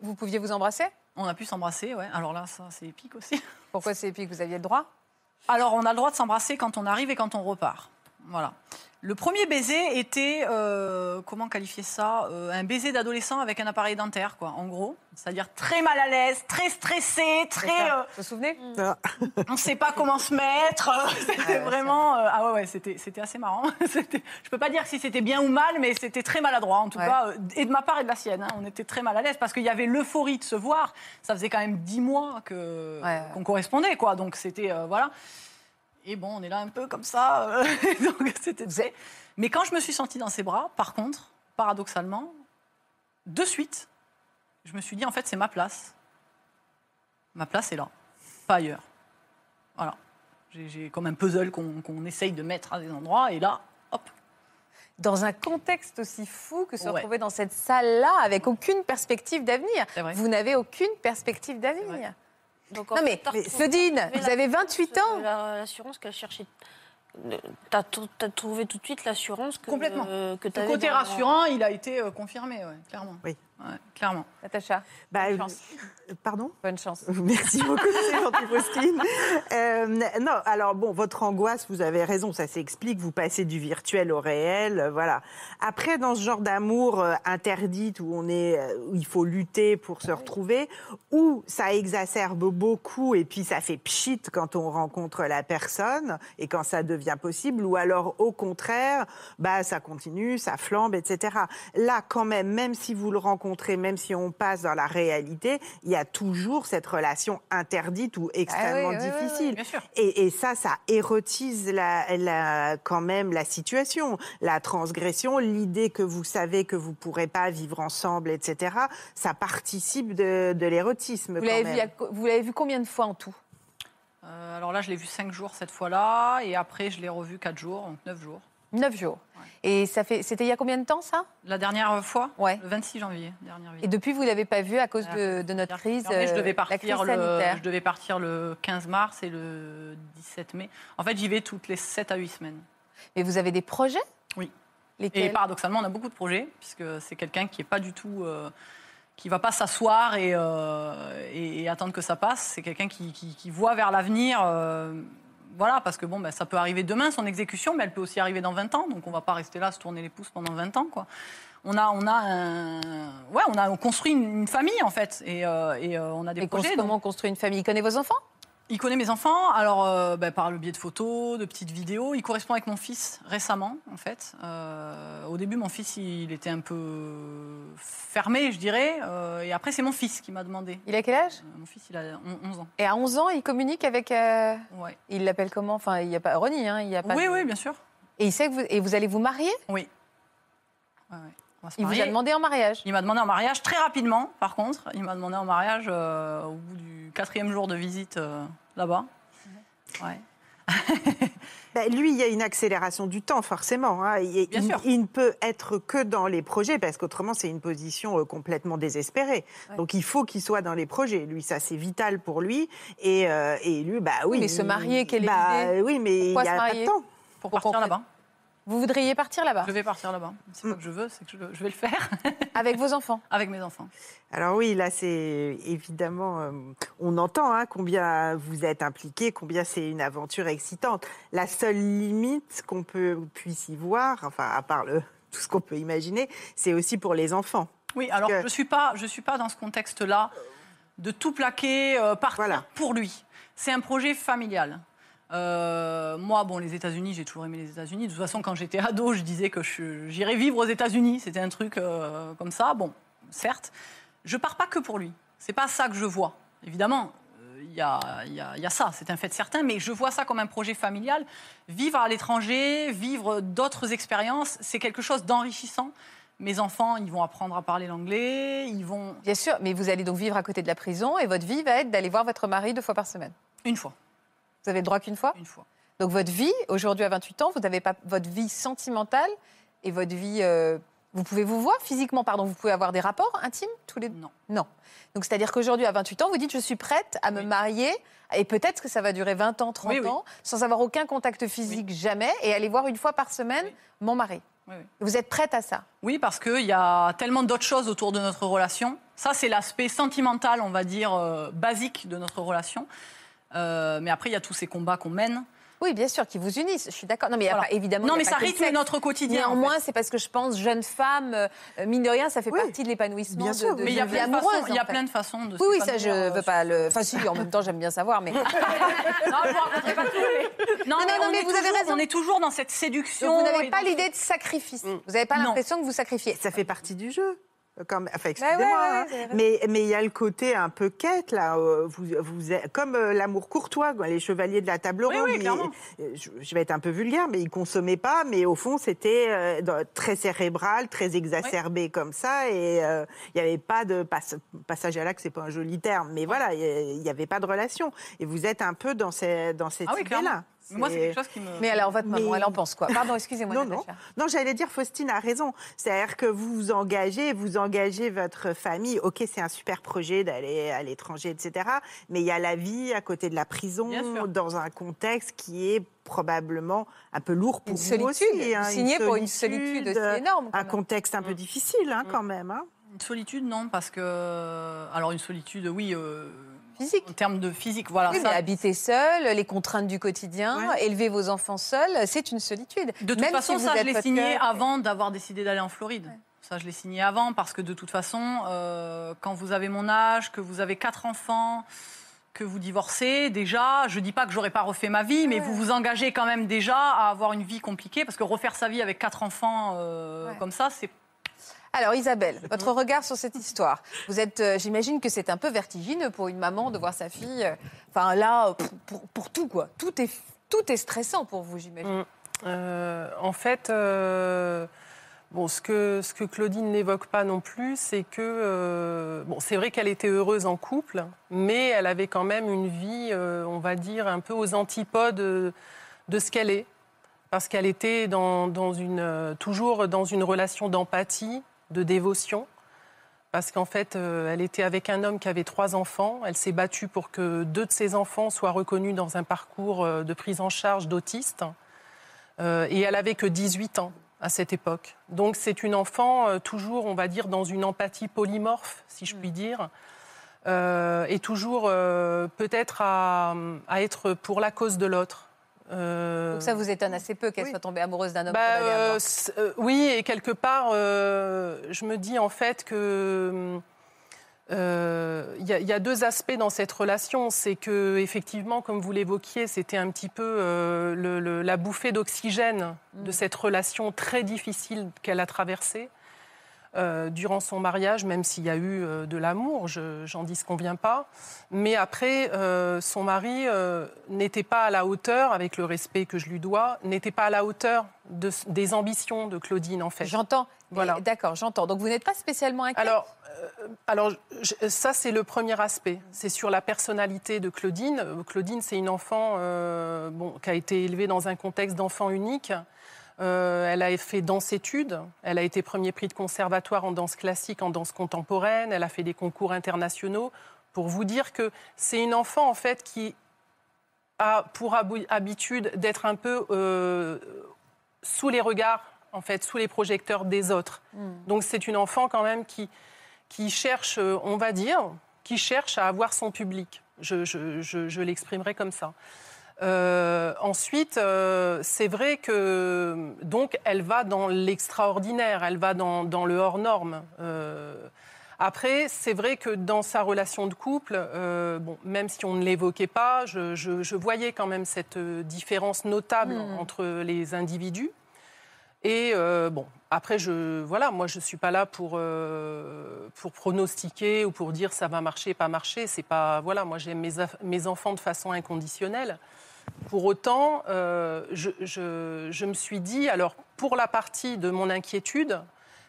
Vous pouviez vous embrasser? On a pu s'embrasser, ouais. Alors là, ça, c'est épique aussi. Pourquoi c'est épique? Vous aviez le droit? Alors, on a le droit de s'embrasser quand on arrive et quand on repart. Voilà. Le premier baiser était, euh, comment qualifier ça Euh, Un baiser d'adolescent avec un appareil dentaire, quoi, en gros. C'est-à-dire très mal à l'aise, très stressé, très. euh, Vous vous souvenez [LAUGHS] on ne sait pas comment se mettre. [LAUGHS] C'était vraiment. euh, ah ouais, ouais, c'était, c'était assez marrant. [LAUGHS] Je peux pas dire si c'était bien ou mal, mais c'était très maladroit, en tout Ouais. cas, euh, et de ma part et de la sienne. hein. On était très mal à l'aise parce qu'il y avait l'euphorie de se voir. Ça faisait quand même dix mois que, Ouais, ouais. qu'on correspondait, quoi. Donc c'était. euh, voilà. Et bon, on est là un peu comme ça. euh, [LAUGHS] donc c'était. Mais quand je me suis sentie dans ses bras, par contre, paradoxalement, de suite, je me suis dit, en fait, c'est ma place. Ma place est là, pas ailleurs. Voilà. J'ai- J'ai comme un puzzle qu'on qu'on essaye de mettre à des endroits, et là, hop. Dans un contexte aussi fou que se Ouais. retrouver dans cette salle-là avec aucune perspective d'avenir. Vous n'avez aucune perspective d'avenir. Donc, Non mais, fait, Claudine, vous avez 28 ans. la- L'assurance qu'elle cherchait. T'as trou- t'as trouvé tout de suite l'assurance que, Complètement. euh, que Le côté dans- rassurant, il a été euh, confirmé, ouais, clairement. Oui. Ouais, clairement. Natacha, Bah, Bonne chance. euh, Pardon? Bonne chance. [LAUGHS] Merci beaucoup, c'est gentil, Faustine. Euh, non, alors bon, votre angoisse, vous avez raison, ça s'explique. Vous passez du virtuel au réel, euh, voilà. Après, dans ce genre d'amour euh, interdit où on est, euh, où il faut lutter pour se retrouver, où ça exacerbe beaucoup et puis ça fait pchit quand on rencontre la personne et quand ça devient possible, ou alors au contraire, bah ça continue, ça flambe, etc. Là, quand même, même si vous le rencontrez, même si on passe dans la réalité, il y a toujours cette relation interdite ou extrêmement oui, oui, oui, difficile. Et, et ça, ça érotise la, la- quand même la situation, la transgression, l'idée que vous savez que vous pourrez pas vivre ensemble, etc. Ça participe de, de l'érotisme. Vous l'avez vu, à co- vous l'avez vu combien de fois en tout? Euh, alors là, je l'ai vu cinq jours cette fois-là, et après, je l'ai revu quatre jours, donc neuf jours. 9 jours. Et ça fait, c'était il y a combien de temps ça? La dernière fois, Ouais. le 26 janvier, dernière Et depuis, vous l'avez pas vu à cause de, de notre crise, je euh, devais la crise partir le, sanitaire. je devais partir le 15 mars et le 17 mai. En fait, j'y vais toutes les 7 à 8 semaines. Mais vous avez des projets? Oui. Lesquels? Et paradoxalement, on a beaucoup de projets, puisque c'est quelqu'un qui est pas du tout, euh, qui va pas s'asseoir et, euh, et- et attendre que ça passe. C'est quelqu'un qui, qui- qui voit vers l'avenir. euh, voilà, parce que bon, ben, ça peut arriver demain, son exécution, mais elle peut aussi arriver dans 20 ans. Donc on va pas rester là, se tourner les pouces pendant 20 ans. Quoi. On a, on a, un... ouais, on a construit une, une famille, en fait. Et, euh, et, euh, on a des Et projets. donc- comment on construit une famille? Il connaît vos enfants? Il connaît mes enfants, alors euh, ben, par le biais de photos, de petites vidéos. Il correspond avec mon fils récemment, en fait. Euh, au début, mon fils, il était un peu fermé, je dirais. Euh, et après, c'est mon fils qui m'a demandé. Il a quel âge? Mon fils, il a on- 11 ans. Et à 11 ans, il communique avec. Ouais. Il l'appelle comment? Enfin, il n'y a pas Ronnie, hein, il y a pas. Oui, de- oui, bien sûr. Et il sait que vous, et vous allez vous marier? Oui. Ouais, ouais. Il vous a demandé en mariage? Il m'a demandé en mariage très rapidement, par contre. Il m'a demandé en mariage au bout du quatrième jour de visite euh, là-bas. Ouais. [LAUGHS] Ben, lui, il y a une accélération du temps, forcément. hein. Il, Bien il- sûr. il ne peut être que dans les projets, parce qu'autrement, c'est une position euh, complètement désespérée. Ouais. Donc, il faut qu'il soit dans les projets. Lui, ça, c'est vital pour lui. Et, euh, et lui, bah oui. mais se il- marier, quelle est bah, l'idée? Oui, mais il Pourquoi n'y a se pas de temps. Pour Pour partir là-bas. Vous voudriez partir là-bas Je vais partir là-bas. C'est pas que je veux, c'est que je, je vais le faire [LAUGHS] avec vos enfants. [LAUGHS] avec mes enfants. Alors oui, là, c'est évidemment, euh, on entend hein, combien vous êtes impliqués, combien c'est une aventure excitante. La seule limite qu'on peut puisse y voir, enfin à part le, [LAUGHS] tout ce qu'on peut imaginer, c'est aussi pour les enfants. Oui, alors que- je suis pas, je suis pas dans ce contexte-là de tout plaquer, euh, partir Voilà. pour lui. C'est un projet familial. Euh, moi, bon, les États-Unis, j'ai toujours aimé les États-Unis. De toute façon, quand j'étais ado, je disais que j'irais vivre aux États-Unis. C'était un truc euh, comme ça. Bon, certes, je pars pas que pour lui. C'est pas ça que je vois. Évidemment, euh, il y, y a ça, c'est un fait certain, mais je vois ça comme un projet familial. Vivre à l'étranger, vivre d'autres expériences, c'est quelque chose d'enrichissant. Mes enfants, ils vont apprendre à parler l'anglais, ils vont Bien sûr, mais vous allez donc vivre à côté de la prison et votre vie va être d'aller voir votre mari deux fois par semaine. une fois, Vous avez le droit qu'une fois une fois. Donc votre vie, aujourd'hui à 28 ans, vous n'avez pas votre vie sentimentale et votre vie... euh, vous pouvez vous voir physiquement, pardon, vous pouvez avoir des rapports intimes tous les deux? Non. Non. Donc c'est-à-dire qu'aujourd'hui à 28 ans, vous dites je suis prête à me Oui. marier et peut-être que ça va durer 20 ans, 30 Oui, oui. ans, sans avoir aucun contact physique jamais et aller voir une fois par semaine mon mari. Vous êtes prête à ça? Oui, parce qu'il y a tellement d'autres choses autour de notre relation. Ça, c'est l'aspect sentimental, on va dire, euh, basique de notre relation. Euh, mais après, il y a tous ces combats qu'on mène. Oui, bien sûr, qui vous unissent. Je suis d'accord. Non, mais Voilà. pas, évidemment. non, mais ça rythme notre quotidien. en fait. Néanmoins, c'est parce que je pense jeune femme, euh, mine de rien, ça fait Oui. partie de l'épanouissement Bien de, sûr, de, Mais il y a de plein vie de façons, amoureuse. il y a plein de façons de Oui, oui, ça, je veux euh, pas le. Enfin, si, en même temps, j'aime bien savoir, mais. [LAUGHS] Non, je pas tout, mais- [LAUGHS] Non, Non, mais, non, mais vous avez raison. On est toujours dans cette Donc, séduction. vous n'avez pas l'idée de sacrifice. Vous n'avez pas l'impression que vous sacrifiez. Ça fait partie du jeu. Comme, enfin, ouais, excusez-moi, ouais, hein, mais mais il y a le côté un peu quête là. euh, Vous, vous comme euh, l'amour courtois, les chevaliers de la table ronde. oui, euh, je, je vais être un peu vulgaire, mais ils consommaient pas. Mais au fond, c'était euh, très cérébral, très exacerbé comme ça, et euh, il n'y avait pas de passage à l'acte. C'est pas un joli terme, mais voilà, il n'y avait pas de relation. Et vous êtes un peu dans, ces, dans cette Ah oui, clairement. Idée-là. Moi, c'est quelque chose qui me. Mais alors, votre maman, Mais- elle en pense quoi? Pardon, excusez-moi. Non, non. Non, j'allais dire, Faustine a raison. C'est-à-dire que vous vous engagez, vous engagez votre famille. Ok, c'est un super projet d'aller à l'étranger, etc. Mais il y a la vie à côté de la prison, dans un contexte qui est probablement un peu lourd pour Une vous solitude. aussi. hein, signez pour une solitude aussi énorme. Un contexte un peu difficile, hein, Mm. quand même. hein. Une solitude, non, parce que. Alors, une solitude, oui. euh, Physique. En termes de physique, voilà. Oui, ça- mais habiter seul, les contraintes du quotidien, Ouais. élever vos enfants seuls, c'est une solitude. De toute Même façon, si ça, je l'ai signé cœur- avant d'avoir décidé d'aller en Floride. Ça, je l'ai signé avant parce que de toute façon, euh, quand vous avez mon âge, que vous avez quatre enfants, que vous divorcez, déjà, je dis pas que j'aurais pas refait ma vie, mais vous vous engagez quand même déjà à avoir une vie compliquée parce que refaire sa vie avec quatre enfants euh, comme ça, c'est Alors Isabelle, [LAUGHS] votre regard sur cette histoire. Vous êtes, euh, j'imagine que c'est un peu vertigineux pour une maman de voir sa fille. euh, Enfin là, pour, pour- pour tout quoi. Tout est, tout est stressant pour vous, j'imagine. Mm. Euh, en fait, bon, ce, que, ce que Claudine n'évoque pas non plus, c'est que bon, c'est vrai qu'elle était heureuse en couple, mais elle avait quand même une vie, on va dire, un peu aux antipodes de, de ce qu'elle est, parce qu'elle était dans, dans une, euh, toujours dans une relation d'empathie, de dévotion. Parce qu'en fait, euh, elle était avec un homme qui avait trois enfants. Elle s'est battue pour que deux de ses enfants soient reconnus dans un parcours euh, de prise en charge d'autistes. Euh, et elle avait que 18 ans. à cette époque. Donc c'est une enfant euh, toujours, on va dire, dans une empathie polymorphe, si je puis dire, euh, et toujours peut-être à, à être pour la cause de l'autre. Euh, Donc ça vous étonne assez peu qu'elle Oui. soit tombée amoureuse d'un homme bah, euh, euh, oui, et quelque part, euh, je me dis en fait que il y, a- il y a deux aspects dans cette relation. C'est que effectivement, comme vous l'évoquiez, c'était un petit peu le- le- la bouffée d'oxygène de cette relation très difficile qu'elle a traversée. Euh, durant son mariage, même s'il y a eu euh, de l'amour, je- j'en dis ce qu'on vient pas. Mais après, euh, son mari n'était pas à la hauteur, avec le respect que je lui dois, n'était pas à la hauteur de- des ambitions de Claudine, en fait. J'entends. Voilà. D'accord, j'entends. Donc vous n'êtes pas spécialement inquiète Alors, alors je- ça, c'est le premier aspect. C'est sur la personnalité de Claudine. Claudine, c'est une enfant bon, qui a été élevée dans un contexte d'enfant unique. Euh, elle a fait danse-études. Elle a été premier prix de conservatoire en danse classique, en danse contemporaine. Elle a fait des concours internationaux. Pour vous dire que c'est une enfant, en fait, qui a pour habitude d'être un peu euh, sous les regards, en fait, sous les projecteurs des autres. Donc c'est une enfant quand même qui, qui cherche, euh, on va dire, qui cherche à avoir son public. Je, je- je- je l'exprimerai comme ça. Euh, ensuite, euh, c'est vrai que donc elle va dans l'extraordinaire, elle va dans, dans le hors norme. Euh, après, c'est vrai que dans sa relation de couple, euh, bon, même si on ne l'évoquait pas, je, je- je voyais quand même cette différence notable entre les individus. Et euh, bon, après, je, voilà, moi, je ne suis pas là pour, euh, pour pronostiquer ou pour dire ça va marcher, pas marcher. C'est pas, voilà, moi, j'aime mes enfants de façon inconditionnelle. Pour autant, euh, je, je- je me suis dit, alors, pour la partie de mon inquiétude,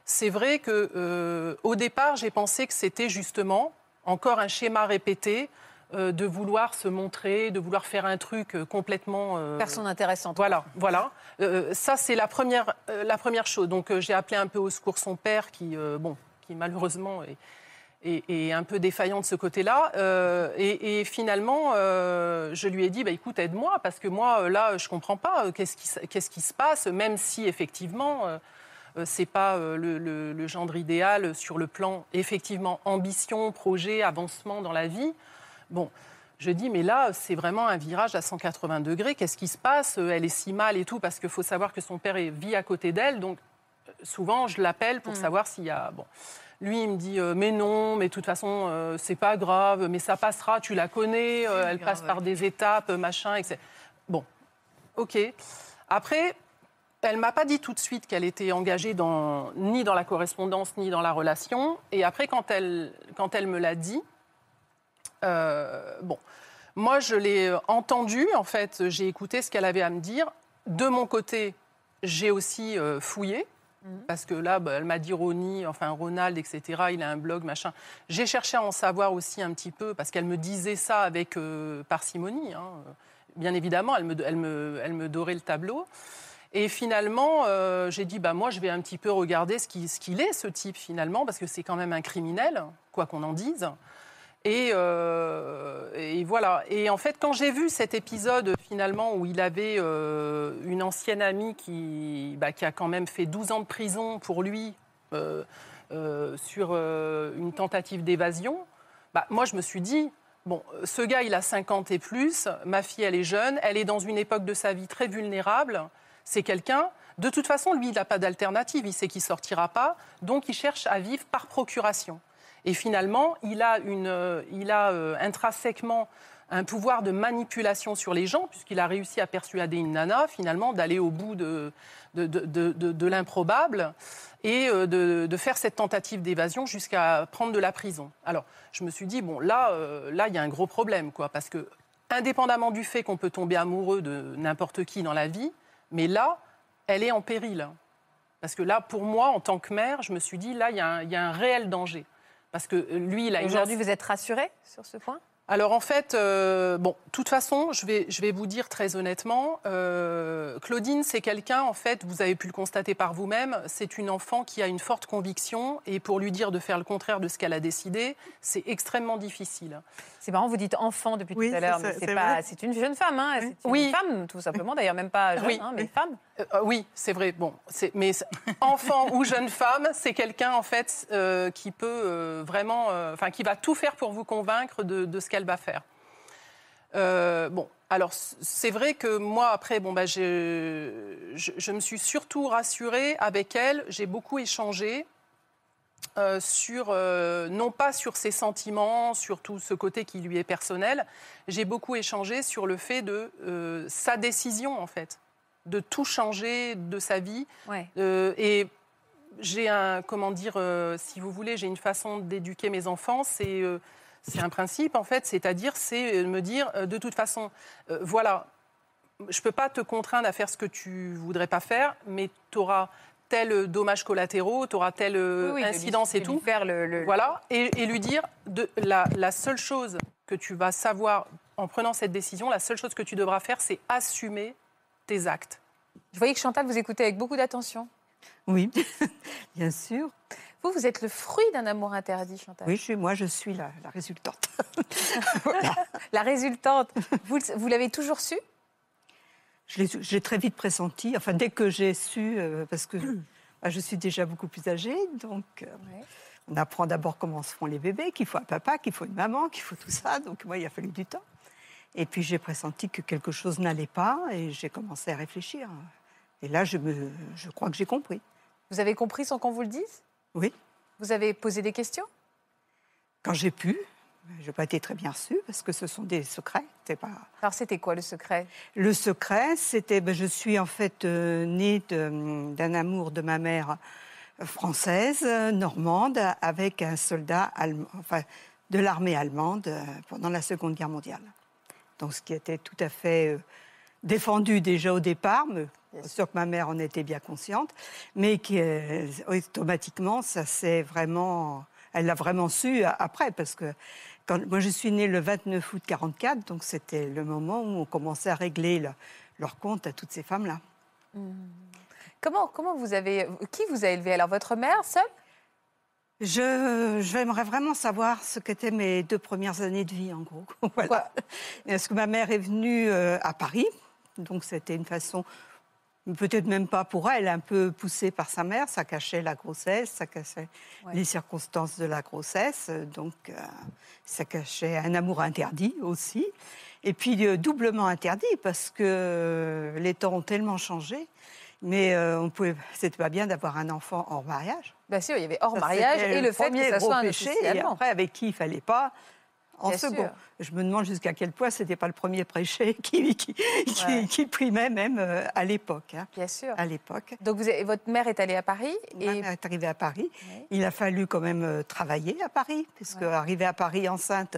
c'est vrai que euh, au départ, j'ai pensé que c'était justement encore un schéma répété euh, de vouloir se montrer, de vouloir faire un truc complètement Personne intéressante. voilà, voilà. Ça, c'est la première, la première chose. Donc, j'ai appelé un peu au secours son père, qui, bon, qui malheureusement est, est un peu défaillant de ce côté-là. Euh, et, et finalement, euh, je lui ai dit, bah, écoute, aide-moi, parce que moi, euh, là, je comprends pas. Qu'est-ce qui, se passe, même si effectivement. euh, euh, c'est pas le, le- le gendre idéal sur le plan effectivement ambition, projet, avancement dans la vie. Bon, je dis, mais là, c'est vraiment un virage à 180 degrés. Qu'est-ce qui se passe? Elle est si mal et tout, parce qu'il faut savoir que son père vit à côté d'elle. Donc, souvent, je l'appelle pour savoir s'il y a. Bon. Lui, il me dit, euh, mais non, mais de toute façon, euh, c'est pas grave, mais ça passera, tu la connais, euh, elle grave, passe par des étapes, machin, etc. Bon, ok. Après, elle m'a pas dit tout de suite qu'elle était engagée dans, ni dans la correspondance, ni dans la relation. Et après, quand elle, quand elle me l'a dit, euh, bon, moi, je l'ai entendu, en fait, j'ai écouté ce qu'elle avait à me dire. De mon côté, j'ai aussi euh, fouillé. Parce que là, bah, elle m'a dit Ronnie, enfin Ronald, etc. Il a un blog, machin. J'ai cherché à en savoir aussi un petit peu, parce qu'elle me disait ça avec euh, parcimonie. hein. Bien évidemment, elle me, elle, me, elle me dorait le tableau. Et finalement, euh, j'ai dit, bah, moi, je vais un petit peu regarder ce qu'il est, ce type, finalement, parce que c'est quand même un criminel, quoi qu'on en dise. Et, euh, et voilà. Et en fait, quand j'ai vu cet épisode, finalement, où il avait euh, une ancienne amie qui, bah, qui a quand même fait 12 ans de prison pour lui euh, sur une tentative d'évasion, bah, moi, je me suis dit, bon, ce gars, il a 50 et plus, ma fille, elle est jeune, elle est dans une époque de sa vie très vulnérable, c'est quelqu'un... De toute façon, lui, il n'a pas d'alternative, il sait qu'il sortira pas, donc il cherche à vivre par procuration. Et finalement, il a, euh, euh, intrinsèquement un pouvoir de manipulation sur les gens, puisqu'il a réussi à persuader une nana, finalement, d'aller au bout de, l'improbable et euh, de, faire cette tentative d'évasion jusqu'à prendre de la prison. Alors, je me suis dit, bon, là, là, il y a un gros problème, quoi, parce que, indépendamment du fait qu'on peut tomber amoureux de n'importe qui dans la vie, mais là, elle est en péril. Parce que là, pour moi, en tant que mère, je me suis dit, là, il y a un réel danger. Parce que euh, lui, il a une Aujourd'hui, vous êtes rassurée sur ce point? Alors en fait, euh, bon, de toute façon, je vais, je vais vous dire très honnêtement, euh, Claudine, c'est quelqu'un, en fait, vous avez pu le constater par vous-même, c'est une enfant qui a une forte conviction et pour lui dire de faire le contraire de ce qu'elle a décidé, c'est extrêmement difficile. C'est marrant, vous dites enfant depuis Oui, tout à l'heure, c'est mais c'est c'est pas, c'est une jeune femme, hein, c'est une Oui. femme tout simplement, d'ailleurs même pas jeune, Oui. hein, mais femme. Euh, euh, oui, c'est vrai. Bon, c'est- mais c'est- [LAUGHS] enfant ou jeune femme, c'est quelqu'un en fait euh, qui peut euh, vraiment, euh, enfin, qui va tout faire pour vous convaincre de, de ce qu'elle va faire. Euh, bon, alors c'est vrai que moi après, bon bah, je, je me suis surtout rassurée avec elle. J'ai beaucoup échangé. Euh, sur, euh, non pas sur ses sentiments, sur tout ce côté qui lui est personnel, j'ai beaucoup échangé sur le fait de euh, sa décision en fait de tout changer de sa vie. Ouais. Et j'ai un, comment dire, si vous voulez, j'ai une façon d'éduquer mes enfants. C'est c'est un principe, en fait, c'est-à-dire, c'est me dire, de toute façon, voilà, je ne peux pas te contraindre à faire ce que tu voudrais pas faire, mais tu auras tel dommage collatéraux, tu auras telle euh, Oui, oui, de lui- incidence et tout. Faire le, le- Voilà, et, et lui dire de, la, la seule chose que tu vas savoir en prenant cette décision, la seule chose que tu devras faire, c'est assumer tes actes. Je voyais que Chantal vous écoutait avec beaucoup d'attention. Oui, [LAUGHS] bien sûr. Vous, vous êtes le fruit d'un amour interdit, Chantal. Oui, moi, je suis la, la résultante. [LAUGHS] La résultante, vous l'avez toujours su? L'ai très vite pressenti. Enfin, dès que j'ai su, euh, parce que [CLEARS THROAT] bah, je suis déjà beaucoup plus âgée, donc euh, Ouais. on apprend d'abord comment se font les bébés, qu'il faut un papa, qu'il faut une maman, qu'il faut tout ça. Donc moi, il a fallu du temps. Et puis j'ai pressenti que quelque chose n'allait pas et j'ai commencé à réfléchir. Et là, je, me, je crois que j'ai compris. Vous avez compris sans qu'on vous le dise? Oui, Vous avez posé des questions? Quand j'ai pu. Je n'ai pas été très bien reçue parce que ce sont des secrets. C'est pas... Alors c'était quoi le secret? Le secret, c'était, ben, je suis en fait euh, née d'un amour de ma mère française, normande, avec un soldat allemand, enfin, de l'armée allemande euh, pendant la Seconde Guerre mondiale. Donc ce qui était tout à fait euh, défendu déjà au départ, mais sûr que ma mère en était bien consciente, mais qui euh, automatiquement, ça s'est vraiment, elle l'a vraiment su après, parce que quand, moi je suis née le 29 août 44, donc c'était le moment où on commençait à régler le- leur compte à toutes ces femmes-là. Comment, comment vous avez. Qui vous a élevé? Alors votre mère seule? Je, j'aimerais vraiment savoir ce qu'étaient mes deux premières années de vie, en gros. [LAUGHS] Voilà. Quoi? Parce que ma mère est venue euh, à Paris, donc c'était une façon, peut-être même pas pour elle, un peu poussée par sa mère. Ça cachait la grossesse, ça cachait Ouais. les circonstances de la grossesse, donc euh, ça cachait un amour interdit aussi. Et puis euh, doublement interdit parce que euh, les temps ont tellement changé. Mais on pouvait, [LAUGHS] c'était pas bien d'avoir un enfant hors mariage. Bien sûr, il y avait hors Ça, mariage et le fait que ça soit un péché. officier Et après, avec qui il fallait pas en Bien second. sûr. Je me demande jusqu'à quel point c'était pas le premier péché [LAUGHS] qui, qui, qui- Ouais. qui primait même euh, à l'époque. hein, Bien sûr. à l'époque. Donc vous avez- votre mère est allée à Paris Ma et mère est arrivée à Paris. Ouais. Il a fallu quand même euh, travailler à Paris, puisque Ouais. arriver à Paris enceinte,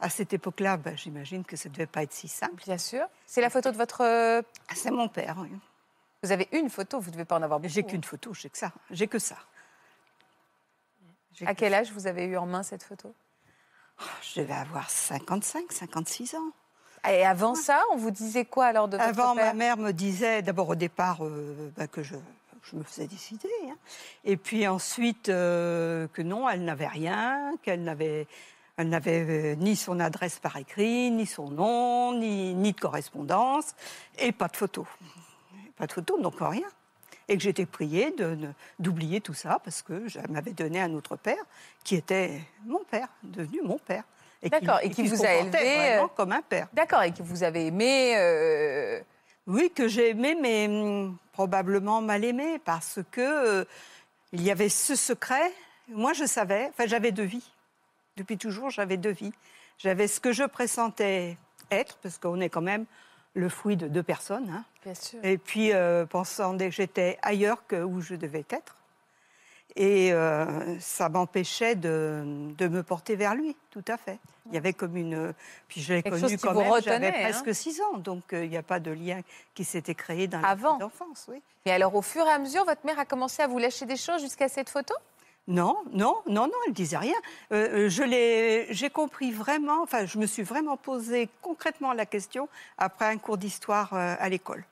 à cette époque-là, ben, j'imagine que ça ne devait pas être si simple. bien sûr. C'est la photo de votre. Ah, C'est mon père. oui. Vous avez une photo, vous ne devez pas en avoir beaucoup. J'ai qu'une photo, j'ai que ça. J'ai que ça. À que quel âge vous avez eu en main cette photo? Je devais avoir 55, 56 ans. Et avant ça, on vous disait quoi alors de votre Avant, père ma mère me disait, d'abord au départ, euh, bah, que je, je me faisais décider. hein. Et puis ensuite, euh, que non, elle n'avait rien, qu'elle n'avait, elle n'avait euh, ni son adresse par écrit, ni son nom, ni, ni de correspondance, et pas de photo. Pas de photo, donc rien. Et que j'étais priée d'oublier tout ça parce que je m'avais donné un autre père qui était mon père, devenu mon père. Et D'accord, et qui vous a élevé, euh, comme un père. D'accord, et que vous avez aimé. euh, Oui, que j'ai aimé, mais hum, probablement mal aimé, parce que euh, il y avait ce secret. Moi, je savais, enfin, j'avais deux vies. Depuis toujours, j'avais deux vies. J'avais ce que je pressentais être, parce qu'on est quand même le fruit de deux personnes. hein. Bien sûr. Et puis, euh, pensant que j'étais ailleurs que où je devais être. Et euh, ça m'empêchait de, de me porter vers lui, tout à fait. Il y avait comme une. Puis je l'ai connu quand vous même, j'avais hein. presque six ans, donc euh, il n'y a pas de lien qui s'était créé dans la Avant. petite enfance. Oui. Et alors, au fur et à mesure, votre mère a commencé à vous lâcher des choses jusqu'à cette photo? Non, non, non, non, elle disait rien. Euh, euh, je l'ai, j'ai compris vraiment, enfin, je me suis vraiment posé concrètement la question après un cours d'histoire euh, à l'école,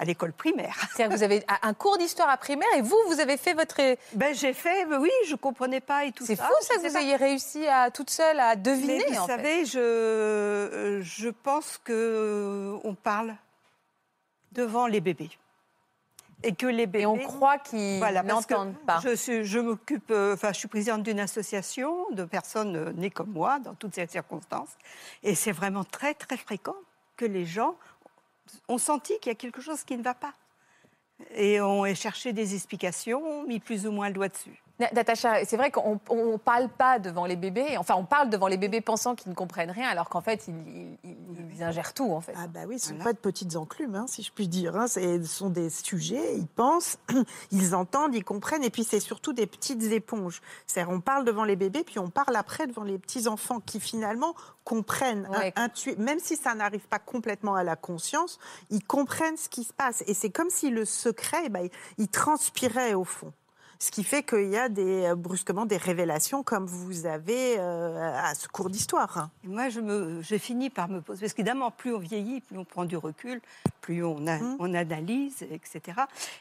à l'école primaire. [LAUGHS] C'est-à-dire que vous avez un cours d'histoire à primaire et vous, vous avez fait votre. Ben, j'ai fait, oui, je comprenais pas et tout ça. C'est fou ça que vous pas. ayez réussi à toute seule à deviner. Mais vous en fait. savez, je, euh, je pense que euh, parle devant les bébés. Et que les bébés. Et on croit qu'ils Voilà, n'entendent pas. Je, suis, je m'occupe, euh, enfin, je suis présidente d'une association de personnes nées comme moi, dans toutes ces circonstances. Et c'est vraiment très, très fréquent que les gens ont senti qu'il y a quelque chose qui ne va pas. Et ont cherché des explications, mis plus ou moins le doigt dessus. Na- Natacha, c'est vrai qu'on ne parle pas devant les bébés. Enfin, on parle devant les bébés pensant qu'ils ne comprennent rien, alors qu'en fait, ils, ils- ils- ils ingèrent tout, en fait. Ah bah oui, ce ne sont Voilà. pas de petites enclumes, hein, si je puis dire. hein. Ce sont des sujets, ils pensent, [CLEARS THROAT] ils entendent, ils comprennent, et puis c'est surtout des petites éponges. C'est-à-dire, on parle devant les bébés, puis on parle après devant les petits-enfants qui finalement comprennent, Ouais. in- intuent, même si ça n'arrive pas complètement à la conscience, ils comprennent ce qui se passe. Et c'est comme si le secret, eh ben, il transpirait au fond. Ce qui fait qu'il y a des, euh, brusquement des révélations comme vous avez euh, à ce cours d'histoire. moi, je me, j'ai fini par me poser. Parce qu'évidemment, plus on vieillit, plus on prend du recul, plus on, a- on analyse, etc.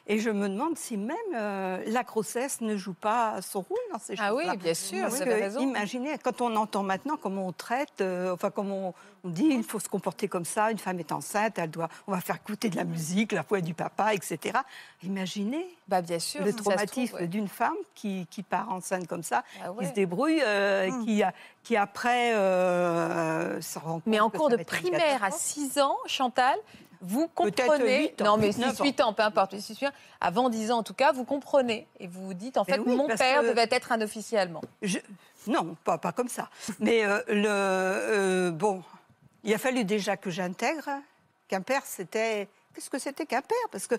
Et je me demande si même euh, la grossesse ne joue pas son rôle dans ces Ah choses-là. oui, bien sûr, Parce vous que, avez raison. imaginez, quand on entend maintenant comment on traite, euh, enfin, comment on, on dit il faut se comporter comme ça, une femme est enceinte, elle doit, on va faire écouter de la musique, la voix du papa, etc. Imaginez Bah, bien sûr. le trouve, traumatisme ouais. D'une femme qui, qui part enceinte comme ça, Ah qui ouais. se débrouille, euh, Hmm. qui, qui après euh, se rend compte Mais en cours de primaire à catastrophe. 6 ans, Chantal, vous comprenez. huit ans, non, mais neuf 6, 8 ans, peu importe. 6, 8 ans, avant 10 ans en tout cas, vous comprenez. Et vous vous dites, en Mais fait, oui, mon père devait être un officier allemand. Je- Non, pas, pas comme ça. Mais euh, le, euh, bon, il a fallu déjà que j'intègre qu'un père, c'était. Qu'est-ce que c'était qu'un père Parce que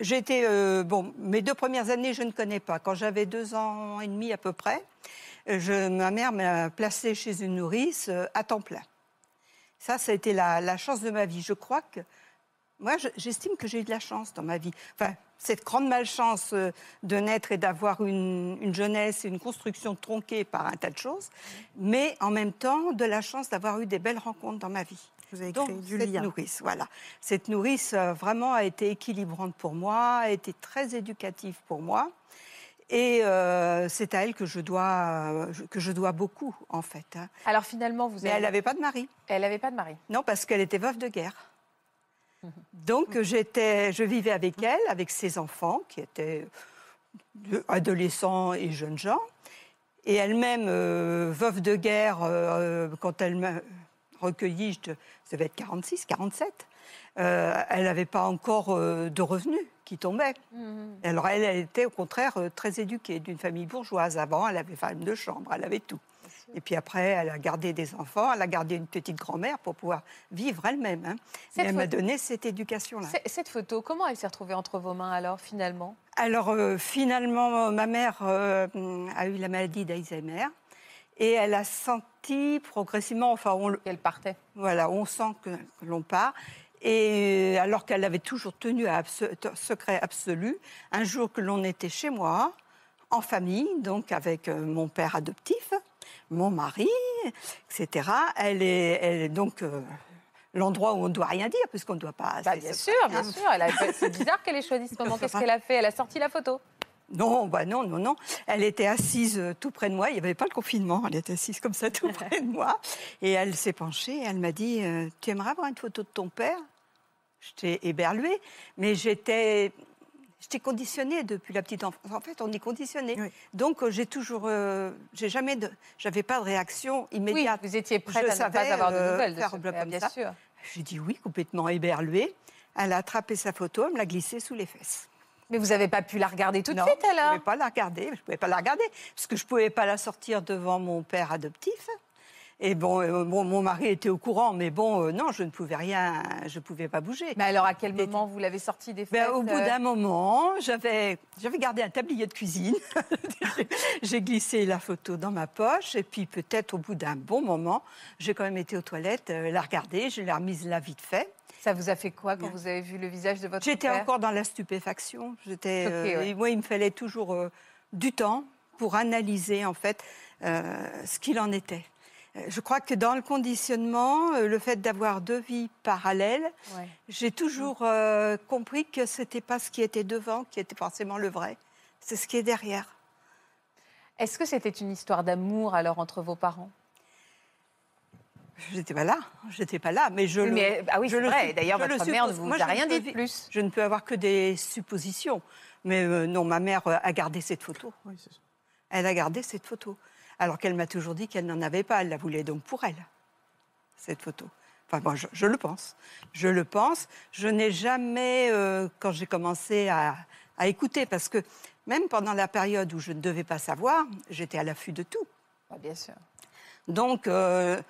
été. euh, bon, mes deux premières années, je ne connais pas. Quand j'avais deux ans et demi à peu près, euh, ma mère m'a placée chez une nourrice euh, à temps plein. Ça, ça a été la, chance de ma vie. Je crois que. Moi, je- j'estime que j'ai eu de la chance dans ma vie. Enfin, cette grande malchance euh, de naître et d'avoir une jeunesse et une construction tronquée par un tas de choses, mais en même temps, de la chance d'avoir eu des belles rencontres dans ma vie. Vous avez Donc, créé du cette lien. nourrice, voilà. Cette nourrice, euh, vraiment, a été équilibrante pour moi, a été très éducative pour moi. Et euh, c'est à elle que je dois, euh, que je dois beaucoup, en fait. hein. Alors finalement, vous Mais avez... elle n'avait pas de mari. elle n'avait pas de mari. Non, parce qu'elle était veuve de guerre. Mhm. Donc j'étais, je vivais avec elle, avec ses enfants qui étaient de- adolescents et jeunes gens. Et elle-même, euh, veuve de guerre, euh, quand elle m'a recueilli, je, ça devait être 46, 47, euh, elle n'avait pas encore euh, de revenus qui tombaient. Alors elle, elle était au contraire euh, très éduquée, d'une famille bourgeoise. Avant, elle avait femme de chambre, elle avait tout. Et puis après, elle a gardé des enfants, elle a gardé une petite grand-mère pour pouvoir vivre elle-même. hein. Elle m'a photo- donné cette éducation-là. Cette photo, comment elle s'est retrouvée entre vos mains alors finalement? Alors euh, finalement, ma mère euh, a eu la maladie d'Alzheimer et elle a senti progressivement, enfin on, le- qu'elle partait voilà, on sent que, que l'on part. Et euh, alors qu'elle avait toujours tenu à secret absolu, un jour que l'on était chez moi, en famille, donc avec euh, mon père adoptif, mon mari, etc. Elle est, elle est donc euh, l'endroit où on ne doit rien dire, puisqu'on ne doit pas. Bah, Bien sûr, bien sûr. Elle C'est bizarre qu'elle ait choisi ce [LAUGHS] moment. Qu'est-ce qu'elle a fait? Elle a sorti la photo. Non, bah non, non, non. Elle était assise euh, tout près de moi. Il n'y avait pas le confinement. Elle était assise comme ça tout près de moi. Et elle s'est penchée. et Elle m'a dit euh, Tu aimerais avoir une photo de ton père? J'étais éberluée, mais j'étais. J'étais conditionnée depuis la petite enfance. En fait, on est conditionné. Oui. Donc, euh, j'ai toujours, euh, j'ai jamais, de, j'avais pas de réaction Oui, immédiate. vous étiez prête Je à ne pas avoir de nouvelles de faire ce père, bien ça. sûr. J'ai dit oui, complètement éberluée. Elle a attrapé sa photo, elle me l'a glissée sous les fesses. Mais vous n'avez pas pu la regarder tout de Non, suite Je ne alors pouvais pas la regarder. Je pouvais pas la regarder parce que je pouvais pas la sortir devant mon père adoptif. Et bon, euh, bon, mon mari était au courant, mais bon, euh, non, je ne pouvais rien, je pouvais pas bouger. Mais alors à quel moment vous l'avez sortie des Ben, fesses au bout euh, d'un moment, j'avais, j'avais gardé un tablier de cuisine. [LAUGHS] j'ai glissé la photo dans ma poche. Et puis, peut-être au bout d'un bon moment, j'ai quand même été aux toilettes, euh, la regarder. Je l'ai remise là vite fait. Ça vous a fait quoi quand vous avez vu le visage de votre J'étais père encore dans la stupéfaction. J'étais, euh, ouais. et moi, il me fallait toujours euh, du temps pour analyser en fait euh, ce qu'il en était. Je crois que dans le conditionnement, le fait d'avoir deux vies parallèles, Ouais. j'ai toujours euh, compris que c'était pas ce qui était devant qui était forcément le vrai, c'est ce qui est derrière. Est-ce que c'était une histoire d'amour alors entre vos parents? J'étais pas là, j'étais pas là, mais je Oui, le- mais, Ah oui, je c'est le vrai. D'ailleurs, votre mère ne vous Moi, a rien dit de plus. Je ne peux avoir que des suppositions. Mais euh, non, ma mère euh, a gardé cette photo. Elle a gardé cette photo. Alors qu'elle m'a toujours dit qu'elle n'en avait pas. Elle la voulait donc pour elle, cette photo. Enfin, bon, je, je le pense. Je le pense. Je n'ai jamais, euh, quand j'ai commencé à, à écouter, parce que même pendant la période où je ne devais pas savoir, j'étais à l'affût de tout. Ah, bien sûr. Donc, euh,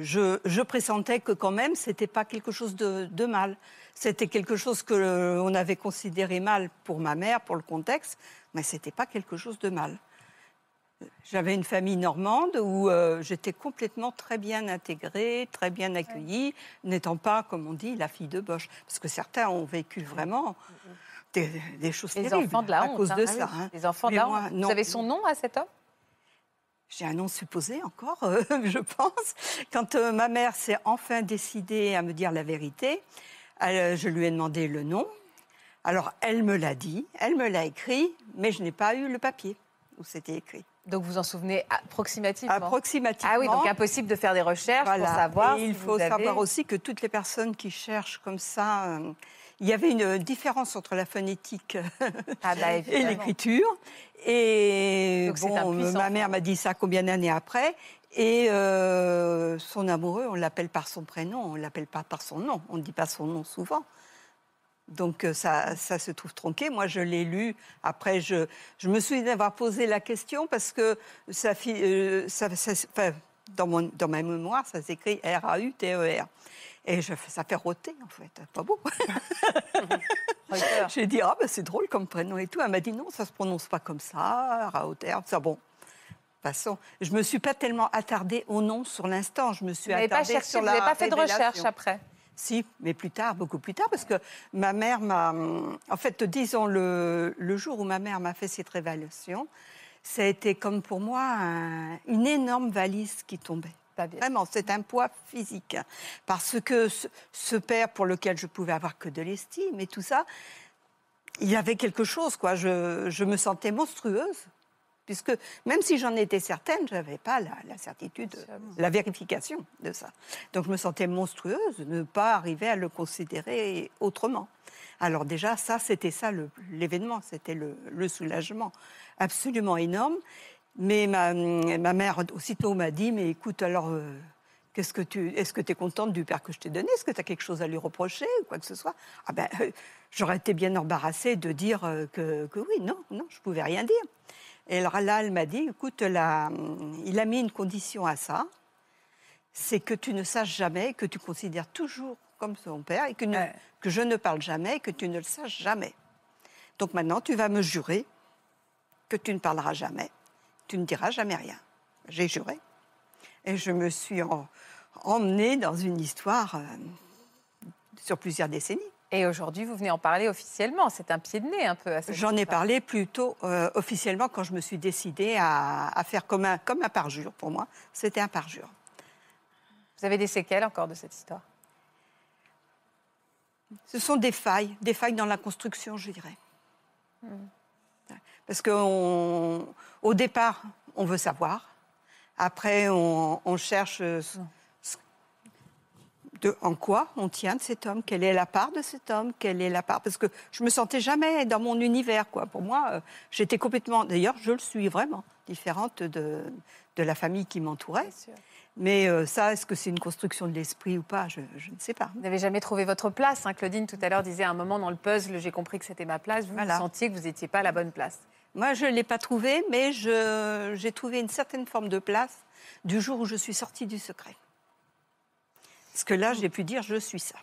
je, je pressentais que quand même, c'était pas quelque chose de, de mal. C'était quelque chose que euh, on avait considéré mal pour ma mère, pour le contexte, mais c'était pas quelque chose de mal. J'avais une famille normande où euh, j'étais complètement très bien intégrée, très bien accueillie, n'étant pas, comme on dit, la fille de Bosch. Parce que certains ont vécu vraiment des, des choses Les terribles enfants de la à honte. cause hein. de Ah ça. oui, hein. Les enfants de Mais la moi, honte. non. Vous avez son nom à cet homme? J'ai un nom supposé encore, euh, [LAUGHS] je pense. Quand euh, ma mère s'est enfin décidée à me dire la vérité, elle, je lui ai demandé le nom. Alors, elle me l'a dit, elle me l'a écrit, mais je n'ai pas eu le papier où c'était écrit. Donc vous en souvenez approximativement? Approximativement. Ah oui, donc impossible de faire des recherches Voilà. pour savoir. Et si il vous faut avez- savoir aussi que toutes les personnes qui cherchent comme ça, euh, il y avait une différence entre la phonétique Ah bah, [LAUGHS] et l'écriture. Et Donc bon, ma mère m'a dit ça combien d'années après? Et euh, son amoureux, on l'appelle par son prénom, on l'appelle pas par son nom. On ne dit pas son nom souvent. Donc euh, ça, ça se trouve tronqué. Moi, je l'ai lu. Après, je, je me souviens d'avoir posé la question parce que ça, euh, ça- dans, mon, dans ma mémoire, ça s'écrit R-A-U-T-E-R. Et je, ça fait roter, en fait. Pas beau. [LAUGHS] J'ai dit, ah, ben, c'est drôle comme prénom et tout. Elle m'a dit, non, ça se prononce pas comme ça, Rauter. Ça, bon. Façon, je me suis pas tellement attardée au nom sur l'instant. Je me suis Vous n'avez pas attardée cherché, sur vous la n'avez pas fait de recherche après Si, mais plus tard, beaucoup plus tard, parce que ma mère m'a. En fait, disons, le, le jour où ma mère m'a fait cette révélation, ça a été comme pour moi un- une énorme valise qui tombait. Vraiment, c'est un poids physique. Parce que ce, ce père pour lequel je pouvais avoir que de l'estime et tout ça, il y avait quelque chose, quoi. Je, je me sentais monstrueuse. Puisque même si j'en étais certaine, je n'avais pas la, la certitude, la vérification de ça. Donc je me sentais monstrueuse de ne pas arriver à le considérer autrement. Alors déjà, ça, c'était ça l'événement, c'était le, le soulagement absolument énorme. Mais ma, ma mère aussitôt m'a dit, mais écoute, alors, euh, qu'est-ce que tu, est-ce que tu es contente du père que je t'ai donné? Est-ce que tu as quelque chose à lui reprocher ou quoi que ce soit? Ah ben, euh, j'aurais été bien embarrassée de dire euh, que, que oui, non, non, je pouvais rien dire. Et alors là, elle m'a dit, écoute, là, il a mis une condition à ça, c'est que tu ne saches jamais, que tu considères toujours comme son père et que, ne- Ouais. que je ne parle jamais, que tu ne le saches jamais. Donc maintenant, tu vas me jurer que tu ne parleras jamais, tu ne diras jamais rien. J'ai juré. Et je me suis en- emmenée dans une histoire euh, sur plusieurs décennies. Et aujourd'hui, vous venez en parler officiellement. C'est un pied de nez un peu à cette J'en ai parlé plutôt euh, officiellement quand je me suis décidée à, à faire comme un, comme un parjure pour moi. C'était un parjure. Vous avez des séquelles encore de cette histoire? Ce sont des failles, des failles dans la construction, je dirais. Parce qu'au départ, on veut savoir. Après, on, on cherche euh, ce- ce- de, en quoi on tient de cet homme, quelle est la part de cet homme, quelle est la part. Parce que je me sentais jamais dans mon univers, quoi. Pour moi, euh, j'étais complètement. D'ailleurs, je le suis vraiment différente de, de la famille qui m'entourait. Mais euh, ça, est-ce que c'est une construction de l'esprit ou pas? Je, je ne sais pas. Vous n'avez jamais trouvé votre place. hein. Claudine, tout à l'heure, disait à un moment dans le puzzle, j'ai compris que c'était ma place. Vous, Voilà. vous sentiez que vous n'étiez pas à la bonne place. Moi, je ne l'ai pas trouvé, mais j'ai trouvé une certaine forme de place du jour où je suis sortie du secret. Parce que là, j'ai pu dire, je suis ça.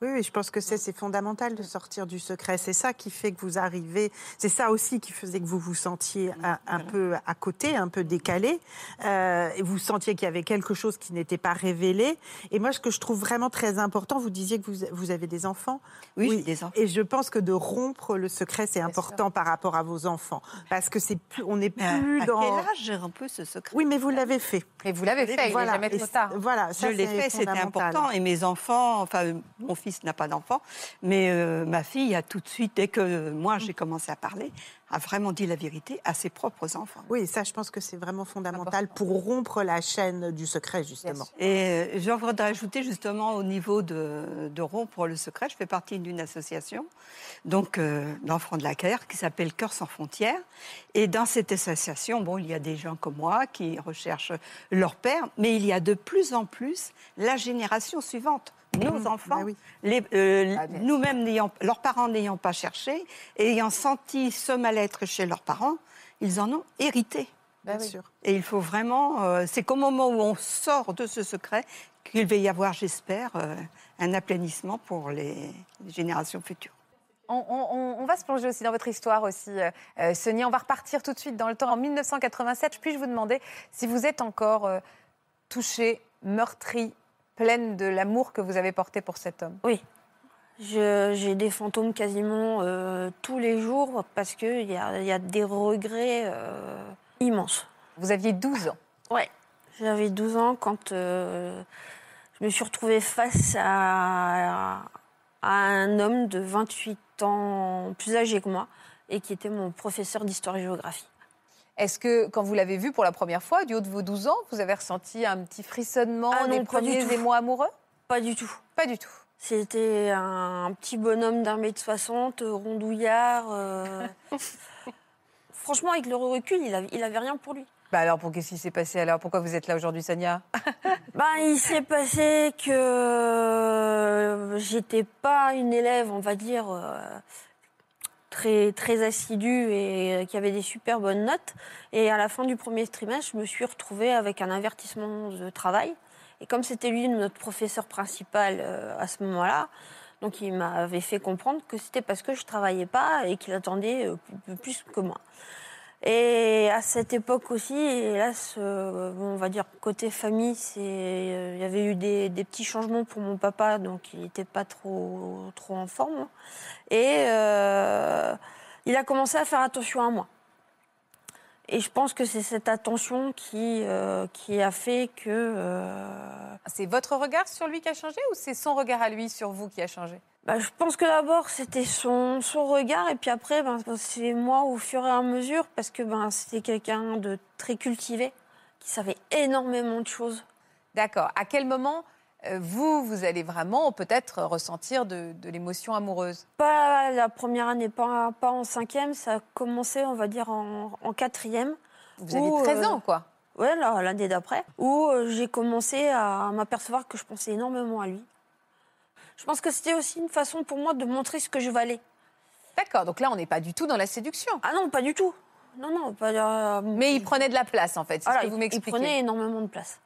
Oui, oui, je pense que c'est fondamental de sortir du secret. C'est ça qui fait que vous arrivez. C'est ça aussi qui faisait que vous vous sentiez un, un peu à côté, un peu décalé. Euh, et vous sentiez qu'il y avait quelque chose qui n'était pas révélé. Et moi, ce que je trouve vraiment très important, vous disiez que vous, vous avez des enfants. Oui, j'ai des enfants. Et je pense que de rompre le secret, c'est important par rapport à vos enfants, parce que c'est plus, on n'est plus à dans. quel âge j'ai un peu ce secret? Oui, mais vous l'avez fait. Et vous l'avez fait, il trop tard. Voilà, ça, je l'ai fait, c'était important. Et mes enfants, enfin, mon fils n'a pas d'enfant, mais euh, ma fille a tout de suite, dès que moi j'ai commencé à parler, a vraiment dit la vérité à ses propres enfants. Oui, ça, je pense que c'est vraiment fondamental pour rompre la chaîne du secret, justement. Et euh, je voudrais ajouter justement au niveau de, de rompre le secret, je fais partie d'une association donc euh, d'enfants de la guerre qui s'appelle Cœur sans frontières. Et dans cette association, bon, il y a des gens comme moi qui recherchent leur père, mais il y a de plus en plus la génération suivante. Nos enfants, bah oui. les- euh, Ah, nous-mêmes, n'ayant- leurs parents n'ayant pas cherché, et ayant senti ce mal-être chez leurs parents, ils en ont hérité. Bah Bien sûr. Et il faut vraiment, euh, c'est qu'au moment où on sort de ce secret, qu'il va y avoir, j'espère, euh, un aplanissement pour les, les générations futures. On, on- on va se plonger aussi dans votre histoire aussi, euh, Sonia. On va repartir tout de suite dans le temps. En 1987, puis-je vous demander si vous êtes encore euh, touchée, meurtrie, pleine de l'amour que vous avez porté pour cet homme Oui. J'ai des fantômes quasiment euh, tous les jours parce qu'il y a, il y a des regrets euh, immenses. Vous aviez 12 ans. Ouais. J'avais 12 ans quand euh, je me suis retrouvée face à, à un homme de 28 ans plus âgé que moi et qui était mon professeur d'histoire et géographie. Est-ce que, quand vous l'avez vu pour la première fois, du haut de vos 12 ans, vous avez ressenti un petit frissonnement, Ah non, des premiers émois amoureux? Pas du tout. Pas du tout. C'était un petit bonhomme d'un mètre soixante, rondouillard. euh. [LAUGHS] Franchement, avec le recul, il avait, il avait rien pour lui. Bah alors, pour qu'est-ce qui s'est passé alors? Pourquoi vous êtes là aujourd'hui, Sonia? [LAUGHS] Ben, il s'est passé que euh, j'étais pas une élève, on va dire, euh, très, assidue et euh, qui avait des super bonnes notes. Et à la fin du premier trimestre, je me suis retrouvée avec un avertissement de travail. Et comme c'était lui notre professeur principal euh, à ce moment-là, donc il m'avait fait comprendre que c'était parce que je travaillais pas et qu'il attendait euh, plus que moi. Et à cette époque aussi, hélas, euh, on va dire côté famille, c'est, euh, il y avait eu des, petits changements pour mon papa, donc il n'était pas trop, trop en forme. Et euh, il a commencé à faire attention à moi. Et je pense que c'est cette attention qui, qui a fait que. C'est votre regard sur lui qui a changé ou c'est son regard à lui sur vous qui a changé? Bah, je pense que d'abord c'était son, son regard et puis après ben, c'est moi au fur et à mesure parce que ben, c'était quelqu'un de très cultivé qui savait énormément de choses. D'accord. À quel moment, euh, vous, vous allez vraiment peut-être ressentir de, de l'émotion amoureuse? Pas la première année, pas, pas en cinquième, ça a commencé on va dire en, en quatrième. Vous avez Ou, 13 euh, ans, quoi. Ouais, l'année d'après, où euh, j'ai commencé à m'apercevoir que je pensais énormément à lui. Je pense que c'était aussi une façon pour moi de montrer ce que je valais. D'accord. Donc là, on n'est pas du tout dans la séduction. Ah non, pas du tout. Non, non, pas. euh, Mais il prenait de la place, en fait. C'est voilà, ce que vous il- il m'expliquez. prenait énormément de place.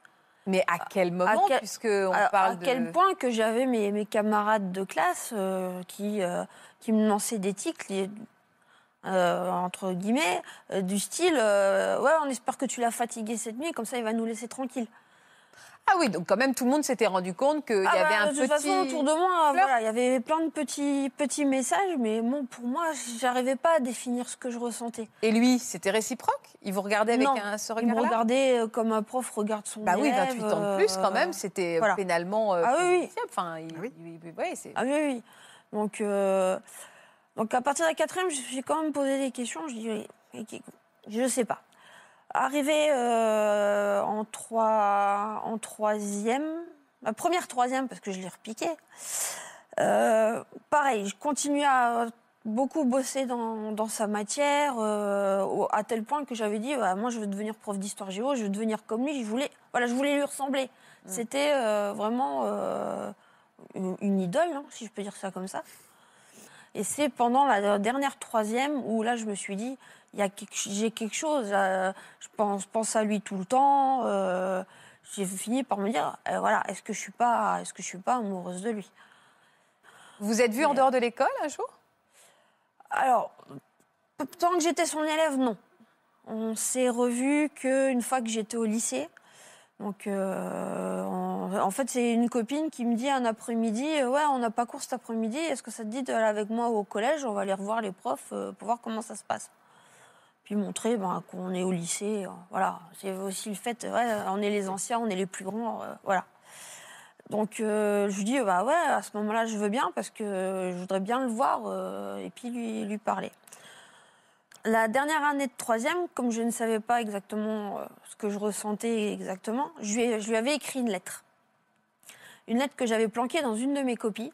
Mais à quel moment, quel- puisque on à, parle à de... quel point que j'avais mes, mes camarades de classe euh, qui, euh, qui me lançaient des tics, euh, entre guillemets, du style Ouais, on espère que tu l'as fatigué cette nuit, comme ça il va nous laisser tranquille. Ah oui, donc quand même, tout le monde s'était rendu compte qu'il y Ah avait bah, un de petit... toute façon, autour de moi, voilà, il y avait plein de petits, petits messages, mais bon, pour moi, j'arrivais pas à définir ce que je ressentais. Et lui, c'était réciproque? Il vous regardait avec Non, un, ce Il me regardait euh, comme un prof regarde son Bah oui, élève, 28 ans de plus, quand même, euh, c'était voilà. pénalement euh, Ah oui, oui. Enfin, il- Ah oui. il- il- ouais, c'est- Ah oui, oui. Donc, euh, donc à partir de la quatrième, je me suis quand même posé des questions. Je dis, oui, je sais pas. Arrivé euh, en, trois, en troisième, ma première troisième, parce que je l'ai repiqué, euh, pareil, je continue à beaucoup bosser dans, dans sa matière, euh, à tel point que j'avais dit, bah, moi je veux devenir prof d'histoire géo, je veux devenir comme lui, je voulais, voilà, je voulais lui ressembler. C'était euh, vraiment euh, une, une idole, hein, si je peux dire ça comme ça. Et c'est pendant la dernière troisième où là je me suis dit, j'ai quelque chose, euh, je pense, pense à lui tout le temps. euh, j'ai fini par me dire, euh, voilà, est-ce que je suis pas, est-ce que je suis pas amoureuse de lui? Vous êtes vu en dehors de l'école un jour? Alors, tant que j'étais son élève, non. On s'est revus qu'une fois que j'étais au lycée. Donc, euh, en, en fait, c'est une copine qui me dit un après-midi Ouais, on n'a pas cours cet après-midi, est-ce que ça te dit d'aller avec moi au collège? On va aller revoir les profs pour voir comment ça se passe. Puis montrer ben, qu'on est au lycée. euh, voilà, c'est aussi le fait ouais, on est les anciens, on est les plus grands. euh, voilà. Donc, euh, je lui dis Bah ouais, à ce moment-là, je veux bien parce que je voudrais bien le voir euh, et puis lui, lui parler. La dernière année de troisième, comme je ne savais pas exactement ce que je ressentais exactement, je lui, ai- je lui avais écrit une lettre. Une lettre que j'avais planquée dans une de mes copies.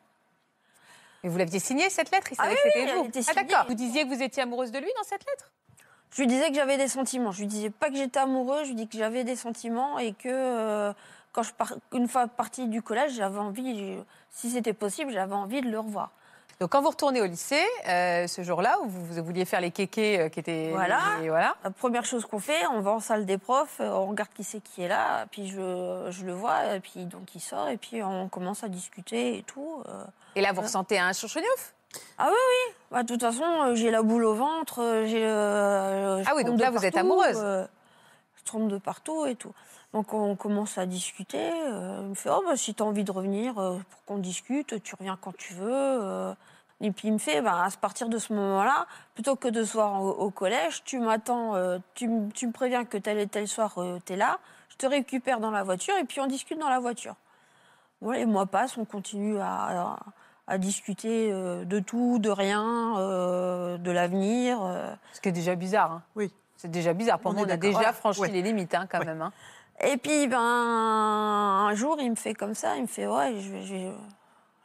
Et vous l'aviez signée cette lettre? Il Ah savait oui, que oui, c'était elle vous. était Ah d'accord. Vous disiez que vous étiez amoureuse de lui dans cette lettre? Je lui disais que j'avais des sentiments. Je lui disais pas que j'étais amoureux, je lui dis que j'avais des sentiments et que euh, quand je par... une fois partie du collège, j'avais envie, si c'était possible, j'avais envie de le revoir. Donc quand vous retournez au lycée, euh, ce jour-là, où vous, vous vouliez faire les kékés euh, qui étaient... Voilà. les- voilà. La première chose qu'on fait, on va en salle des profs, on regarde qui c'est qui est là, puis je, je le vois, et puis donc il sort, et puis on commence à discuter et tout. euh. Et là, vous ressentez un chouchouniouf Bah, de toute façon, euh, j'ai la boule au ventre, euh, j'ai. euh, Ah oui, donc là, vous êtes amoureuse. je tremble de partout et tout. Donc on commence à discuter. il me fait Oh, bah, si tu as envie de revenir pour qu'on discute, tu reviens quand tu veux. Et puis il me fait bah, À partir de ce moment-là, plutôt que de se voir au, au collège, tu m'attends, tu, me préviens que tel et tel soir, tu es là, je te récupère dans la voiture et puis on discute dans la voiture. Voilà, les mois passent, on continue à, à- à discuter euh, de tout, de rien, euh, de l'avenir. euh. Ce qui est déjà bizarre. hein. Oui. C'est déjà bizarre. Pour On est on a déjà franchi Ouais. les limites hein, quand Ouais. même. hein. Et puis, ben, un jour, il me fait comme ça, il me fait, ouais,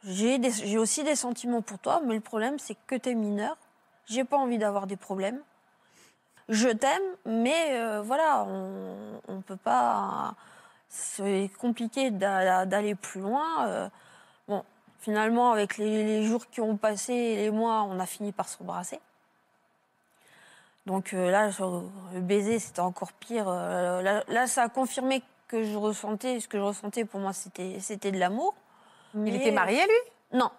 j'ai- aussi des sentiments pour toi, mais le problème, c'est que tu es mineur. J'ai pas envie d'avoir des problèmes. Je t'aime, mais euh, voilà, on, on peut pas. C'est compliqué d'a- d'aller plus loin. euh. Finalement, avec les, les jours qui ont passé et les mois, on a fini par s'embrasser. Donc euh, là, le baiser, c'était encore pire. Euh, là, là, ça a confirmé que je ressentais, ce que je ressentais pour moi, c'était c'était de l'amour. Il était marié, lui? Non,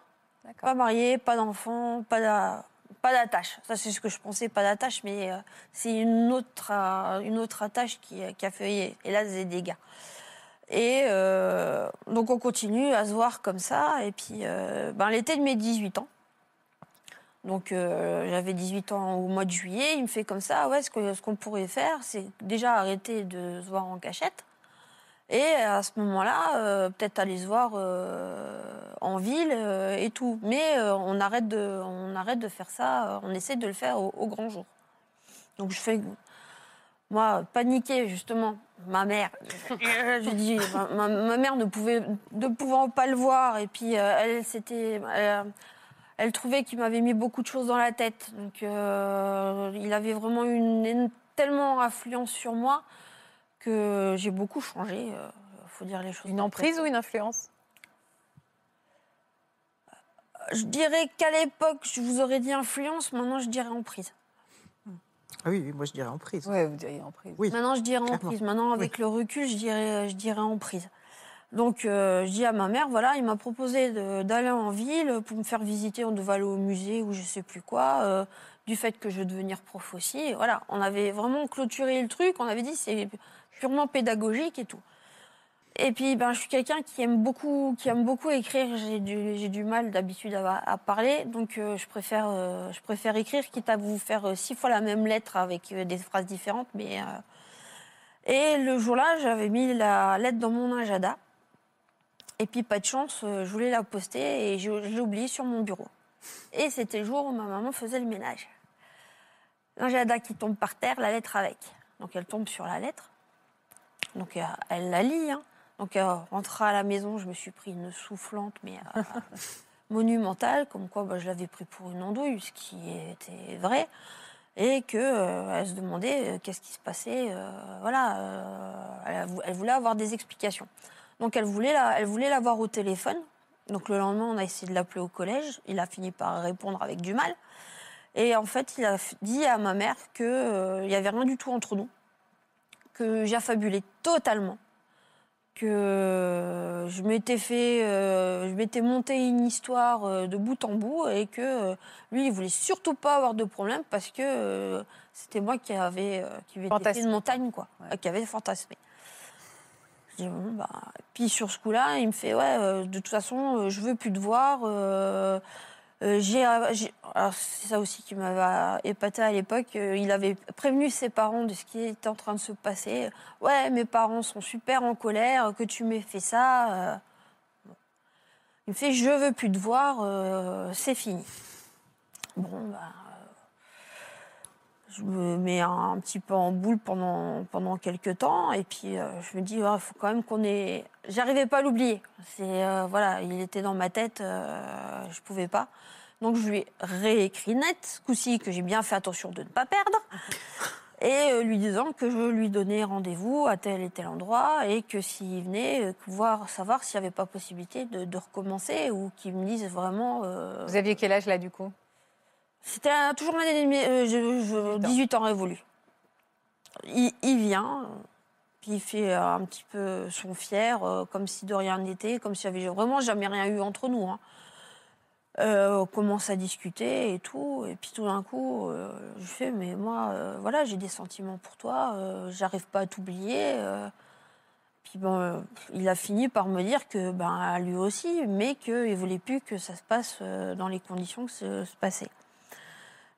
pas marié, pas d'enfant, pas d'a- pas d'attache. Ça, c'est ce que je pensais, pas d'attache, mais euh, c'est une autre, une autre attache qui, qui a fait, hélas, des dégâts. Et euh, donc, on continue à se voir comme ça. Et puis, euh, ben, l'été de mes 18 ans, donc euh, j'avais 18 ans au mois de juillet, il me fait comme ça, ouais, ce que- ce qu'on pourrait faire, c'est déjà arrêter de se voir en cachette. Et à ce moment-là, peut-être aller se voir en ville et tout. Mais on, arrête de, on arrête de faire ça, on essaie de le faire au, au grand jour. Donc je fais, moi, paniquer justement, ma mère. [LAUGHS] je dis, ma, mère ne pouvait, ne pouvant pas le voir, et puis euh, elle, c'était. elle- elle trouvait qu'il m'avait mis beaucoup de choses dans la tête. Donc, euh, il avait vraiment une, une- tellement influence sur moi que j'ai beaucoup changé. Il faut dire les choses. Une emprise ou une influence? Je dirais qu'à l'époque, je vous aurais dit influence. Maintenant, je dirais emprise. Ah oui, oui, moi je dirais en prise. Ouais, vous diriez emprise. Oui. Maintenant, je dirais clairement. emprise. Maintenant, avec le recul, je dirais, je dirais emprise. Donc, euh, je dis à ma mère, voilà, il m'a proposé d'aller en ville pour me faire visiter. On devait aller au musée ou je sais plus quoi. euh, du fait que je veux devenir prof aussi. Voilà, on avait vraiment clôturé le truc. On avait dit c'est purement pédagogique et tout. Et puis, ben, je suis quelqu'un qui aime beaucoup, qui aime beaucoup écrire. J'ai du, du mal d'habitude à, parler, donc euh, je préfère, euh, je préfère écrire, quitte à vous faire euh, six fois la même lettre avec des phrases différentes. Mais et le jour-là, j'avais mis la lettre dans mon agenda. Et puis, pas de chance, je voulais la poster et je, je l'ai oubliée sur mon bureau. Et c'était le jour où ma maman faisait le ménage. L'agenda qui tombe par terre, la lettre avec. Donc, elle tombe sur la lettre. Donc, elle la lit. hein. Donc, euh, rentrée à la maison, je me suis pris une soufflante, mais euh, [LAUGHS] monumentale, comme quoi bah, je l'avais pris pour une andouille, ce qui était vrai. Et qu'elle elle se demandait euh, qu'est-ce qui se passait. euh, voilà, euh, elle, voulait avoir des explications. Donc, elle voulait, la, elle voulait l'avoir au téléphone. Donc, le lendemain, on a essayé de l'appeler au collège. Il a fini par répondre avec du mal. Et en fait, il a dit à ma mère qu'il n'y avait rien du tout entre nous, que j'affabulais totalement, que je m'étais fait, euh, je m'étais monté une histoire euh, de bout en bout et que euh, lui, il voulait surtout pas avoir de problème parce que euh, c'était moi qui avait, euh, qui avait une montagne, quoi, Ouais. euh, qui avait fantasmé. Je dis, bon, bah, Puis sur ce coup-là, il me fait, ouais, euh, de toute façon, euh, je veux plus te voir. Euh, euh, c'est ça aussi qui m'avait épaté à l'époque. euh, il avait prévenu ses parents de ce qui était en train de se passer. Ouais, mes parents sont super en colère que tu m'aies fait ça. Il me fait, je veux plus te voir, c'est fini. Bon, bah, je me mets un, un petit peu en boule pendant, pendant quelques temps. Et puis, euh, je me dis, il faut quand même qu'on ait. J'arrivais pas à l'oublier. C'est, euh, voilà, il était dans ma tête, euh, je pouvais pas. Donc, je lui ai réécrit net, ce coup-ci, que j'ai bien fait attention de ne pas perdre. [LAUGHS] Et euh, lui disant que je lui donnais rendez-vous à tel et tel endroit et que s'il venait, pouvoir savoir s'il n'y avait pas possibilité de, de recommencer ou qu'il me dise vraiment. Vous aviez quel âge là du coup? C'était toujours l'année euh, je- je- 18 ans révolus. Il, il vient, puis il fait euh, un petit peu son fier, euh, comme si de rien n'était, comme s'il y avait vraiment jamais rien eu entre nous. hein. Euh, on commence à discuter et tout, et puis tout d'un coup, euh, je fais, mais moi, euh, voilà, j'ai des sentiments pour toi, j'arrive pas à t'oublier. Puis bon, il a fini par me dire que ben lui aussi, mais qu'il voulait plus que ça se passe dans les conditions que ça se passait.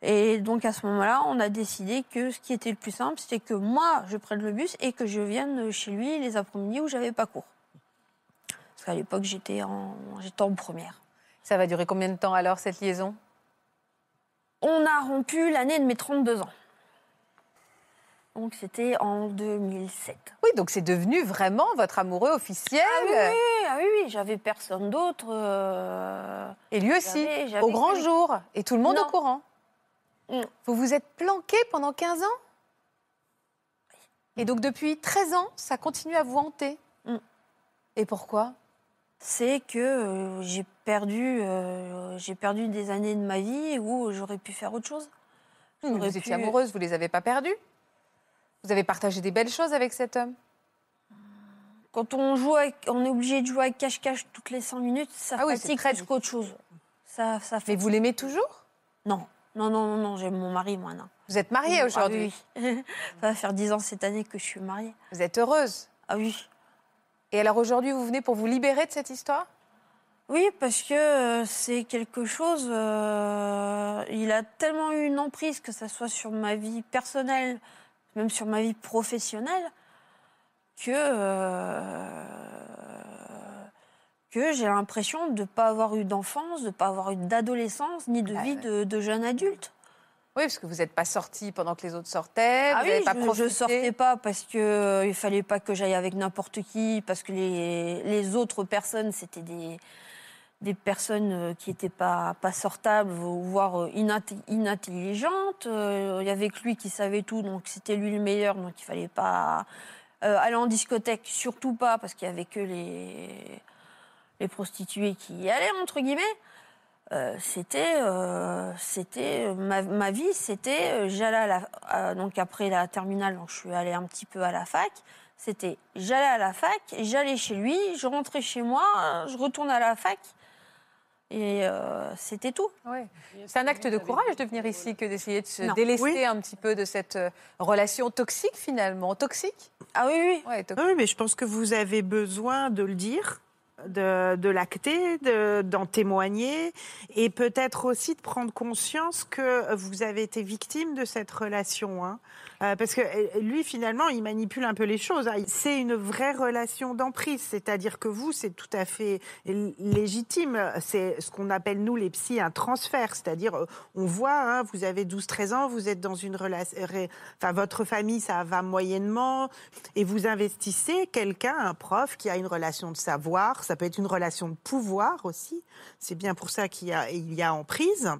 Et donc à ce moment-là, on a décidé que ce qui était le plus simple, c'était que moi, je prenne le bus et que je vienne chez lui les après-midi où j'avais pas cours. Parce qu'à l'époque, j'étais en, j'étais en première. Ça va durer combien de temps alors cette liaison? On a rompu l'année de mes 32 ans. Donc c'était en 2007. Oui, donc c'est devenu vraiment votre amoureux officiel. Ah oui, oui, ah oui, oui, j'avais personne d'autre. euh, Et lui aussi, au grand jour. Et tout le monde Non. au courant. Mm. Vous vous êtes planqué pendant 15 ans? Et donc depuis 13 ans, ça continue à vous hanter? Mm. Et pourquoi? C'est que euh, j'ai perdu, euh, j'ai perdu des années de ma vie où j'aurais pu faire autre chose. Vous J'aurais étiez pu- amoureuse, vous les avez pas perdues? Vous avez partagé des belles choses avec cet homme? Quand on joue, avec- on est obligé de jouer à cache-cache toutes les 5 minutes, ça Ah oui, fatigue plus qu'autre chose. Ça, ça Mais fatigue. vous l'aimez toujours? Non, non, non, non, non, j'aime mon mari, moi, non. Vous êtes mariée Ah aujourd'hui oui, oui. [LAUGHS] ça va faire 10 ans cette année que je suis mariée. Vous êtes heureuse Ah oui. Et alors aujourd'hui, vous venez pour vous libérer de cette histoire? Oui, parce que euh, c'est quelque chose. euh, il a tellement eu une emprise, que ce soit sur ma vie personnelle, même sur ma vie professionnelle, que. euh, que j'ai l'impression de ne pas avoir eu d'enfance, de ne pas avoir eu d'adolescence, ni de Bah vie ouais. de, de jeune adulte. Oui, parce que vous n'êtes pas sortie pendant que les autres sortaient. Ah vous oui, pas je, je profité. sortais pas parce que euh, il fallait pas que j'aille avec n'importe qui, parce que les, les autres personnes c'était des des personnes euh, qui n'étaient pas pas sortables, voire euh, inintelligentes. Euh, Il y avait que lui qui savait tout, donc c'était lui le meilleur, donc il fallait pas aller en discothèque, surtout pas parce qu'il y avait que les les prostituées qui y allaient entre guillemets. Euh, c'était euh, c'était ma, ma vie c'était euh, j'allais à la donc après la terminale donc je suis allée un petit peu à la fac c'était j'allais à la fac j'allais chez lui je rentrais chez moi je retourne à la fac et euh, c'était tout Oui. C'est un acte de courage de venir ici que d'essayer de se Non. délester Oui. un petit peu de cette relation toxique finalement. Toxique? Ah oui oui Ouais, toxique. Oui, mais je pense que vous avez besoin de le dire, de, de l'acter, de- d'en témoigner, et peut-être aussi de prendre conscience que vous avez été victime de cette relation. hein. Euh, parce que euh, lui, finalement, il manipule un peu les choses. hein. C'est une vraie relation d'emprise, c'est-à-dire que vous, c'est tout à fait légitime. C'est ce qu'on appelle, nous, les psys, un transfert. C'est-à-dire, euh, on voit, hein, vous avez 12-13 ans, vous êtes dans une relation... Enfin, votre famille, ça va moyennement, et vous investissez quelqu'un, un prof, qui a une relation de savoir, ça peut être une relation de pouvoir aussi. C'est bien pour ça qu'il y y a emprise.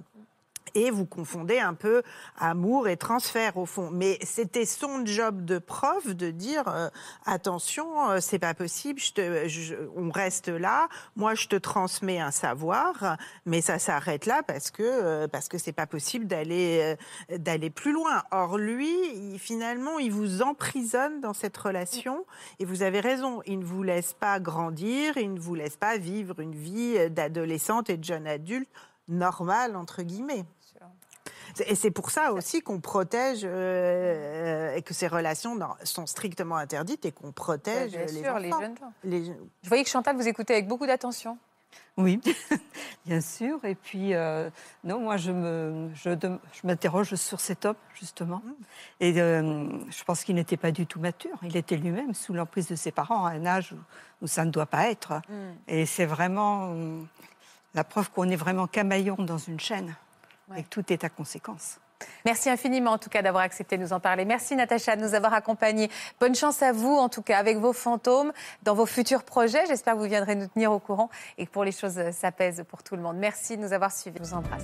Et vous confondez un peu amour et transfert au fond. Mais c'était son job de prof de dire euh, attention, euh, c'est pas possible, on reste là. Moi, je te transmets un savoir, mais ça s'arrête là parce que euh, parce que c'est pas possible d'aller euh, d'aller plus loin. Or lui, finalement, il vous emprisonne dans cette relation. Et vous avez raison, il ne vous laisse pas grandir, il ne vous laisse pas vivre une vie euh, d'adolescente et de jeune adulte normale entre guillemets. Et c'est pour ça aussi qu'on protège euh, et que ces relations non, sont strictement interdites et qu'on protège Bien les sûr, enfants. les jeunes gens. Les- Je voyais que Chantal vous écoutait avec beaucoup d'attention. Oui, [LAUGHS] bien sûr. Et puis, euh, non, moi, je me, je, je m'interroge sur cet homme, justement. Et euh, je pense qu'il n'était pas du tout mature. Il était lui-même sous l'emprise de ses parents à un âge où, où ça ne doit pas être. Mm. Et c'est vraiment euh, la preuve qu'on est vraiment camaillon dans une chaîne Ouais. et tout est à conséquence. Merci infiniment en tout cas d'avoir accepté de nous en parler. Merci Natacha de nous avoir accompagnés. Bonne chance à vous en tout cas avec vos fantômes dans vos futurs projets. J'espère que vous viendrez nous tenir au courant et que pour les choses euh, s'apaisent pour tout le monde. Merci de nous avoir suivis. Je vous embrasse.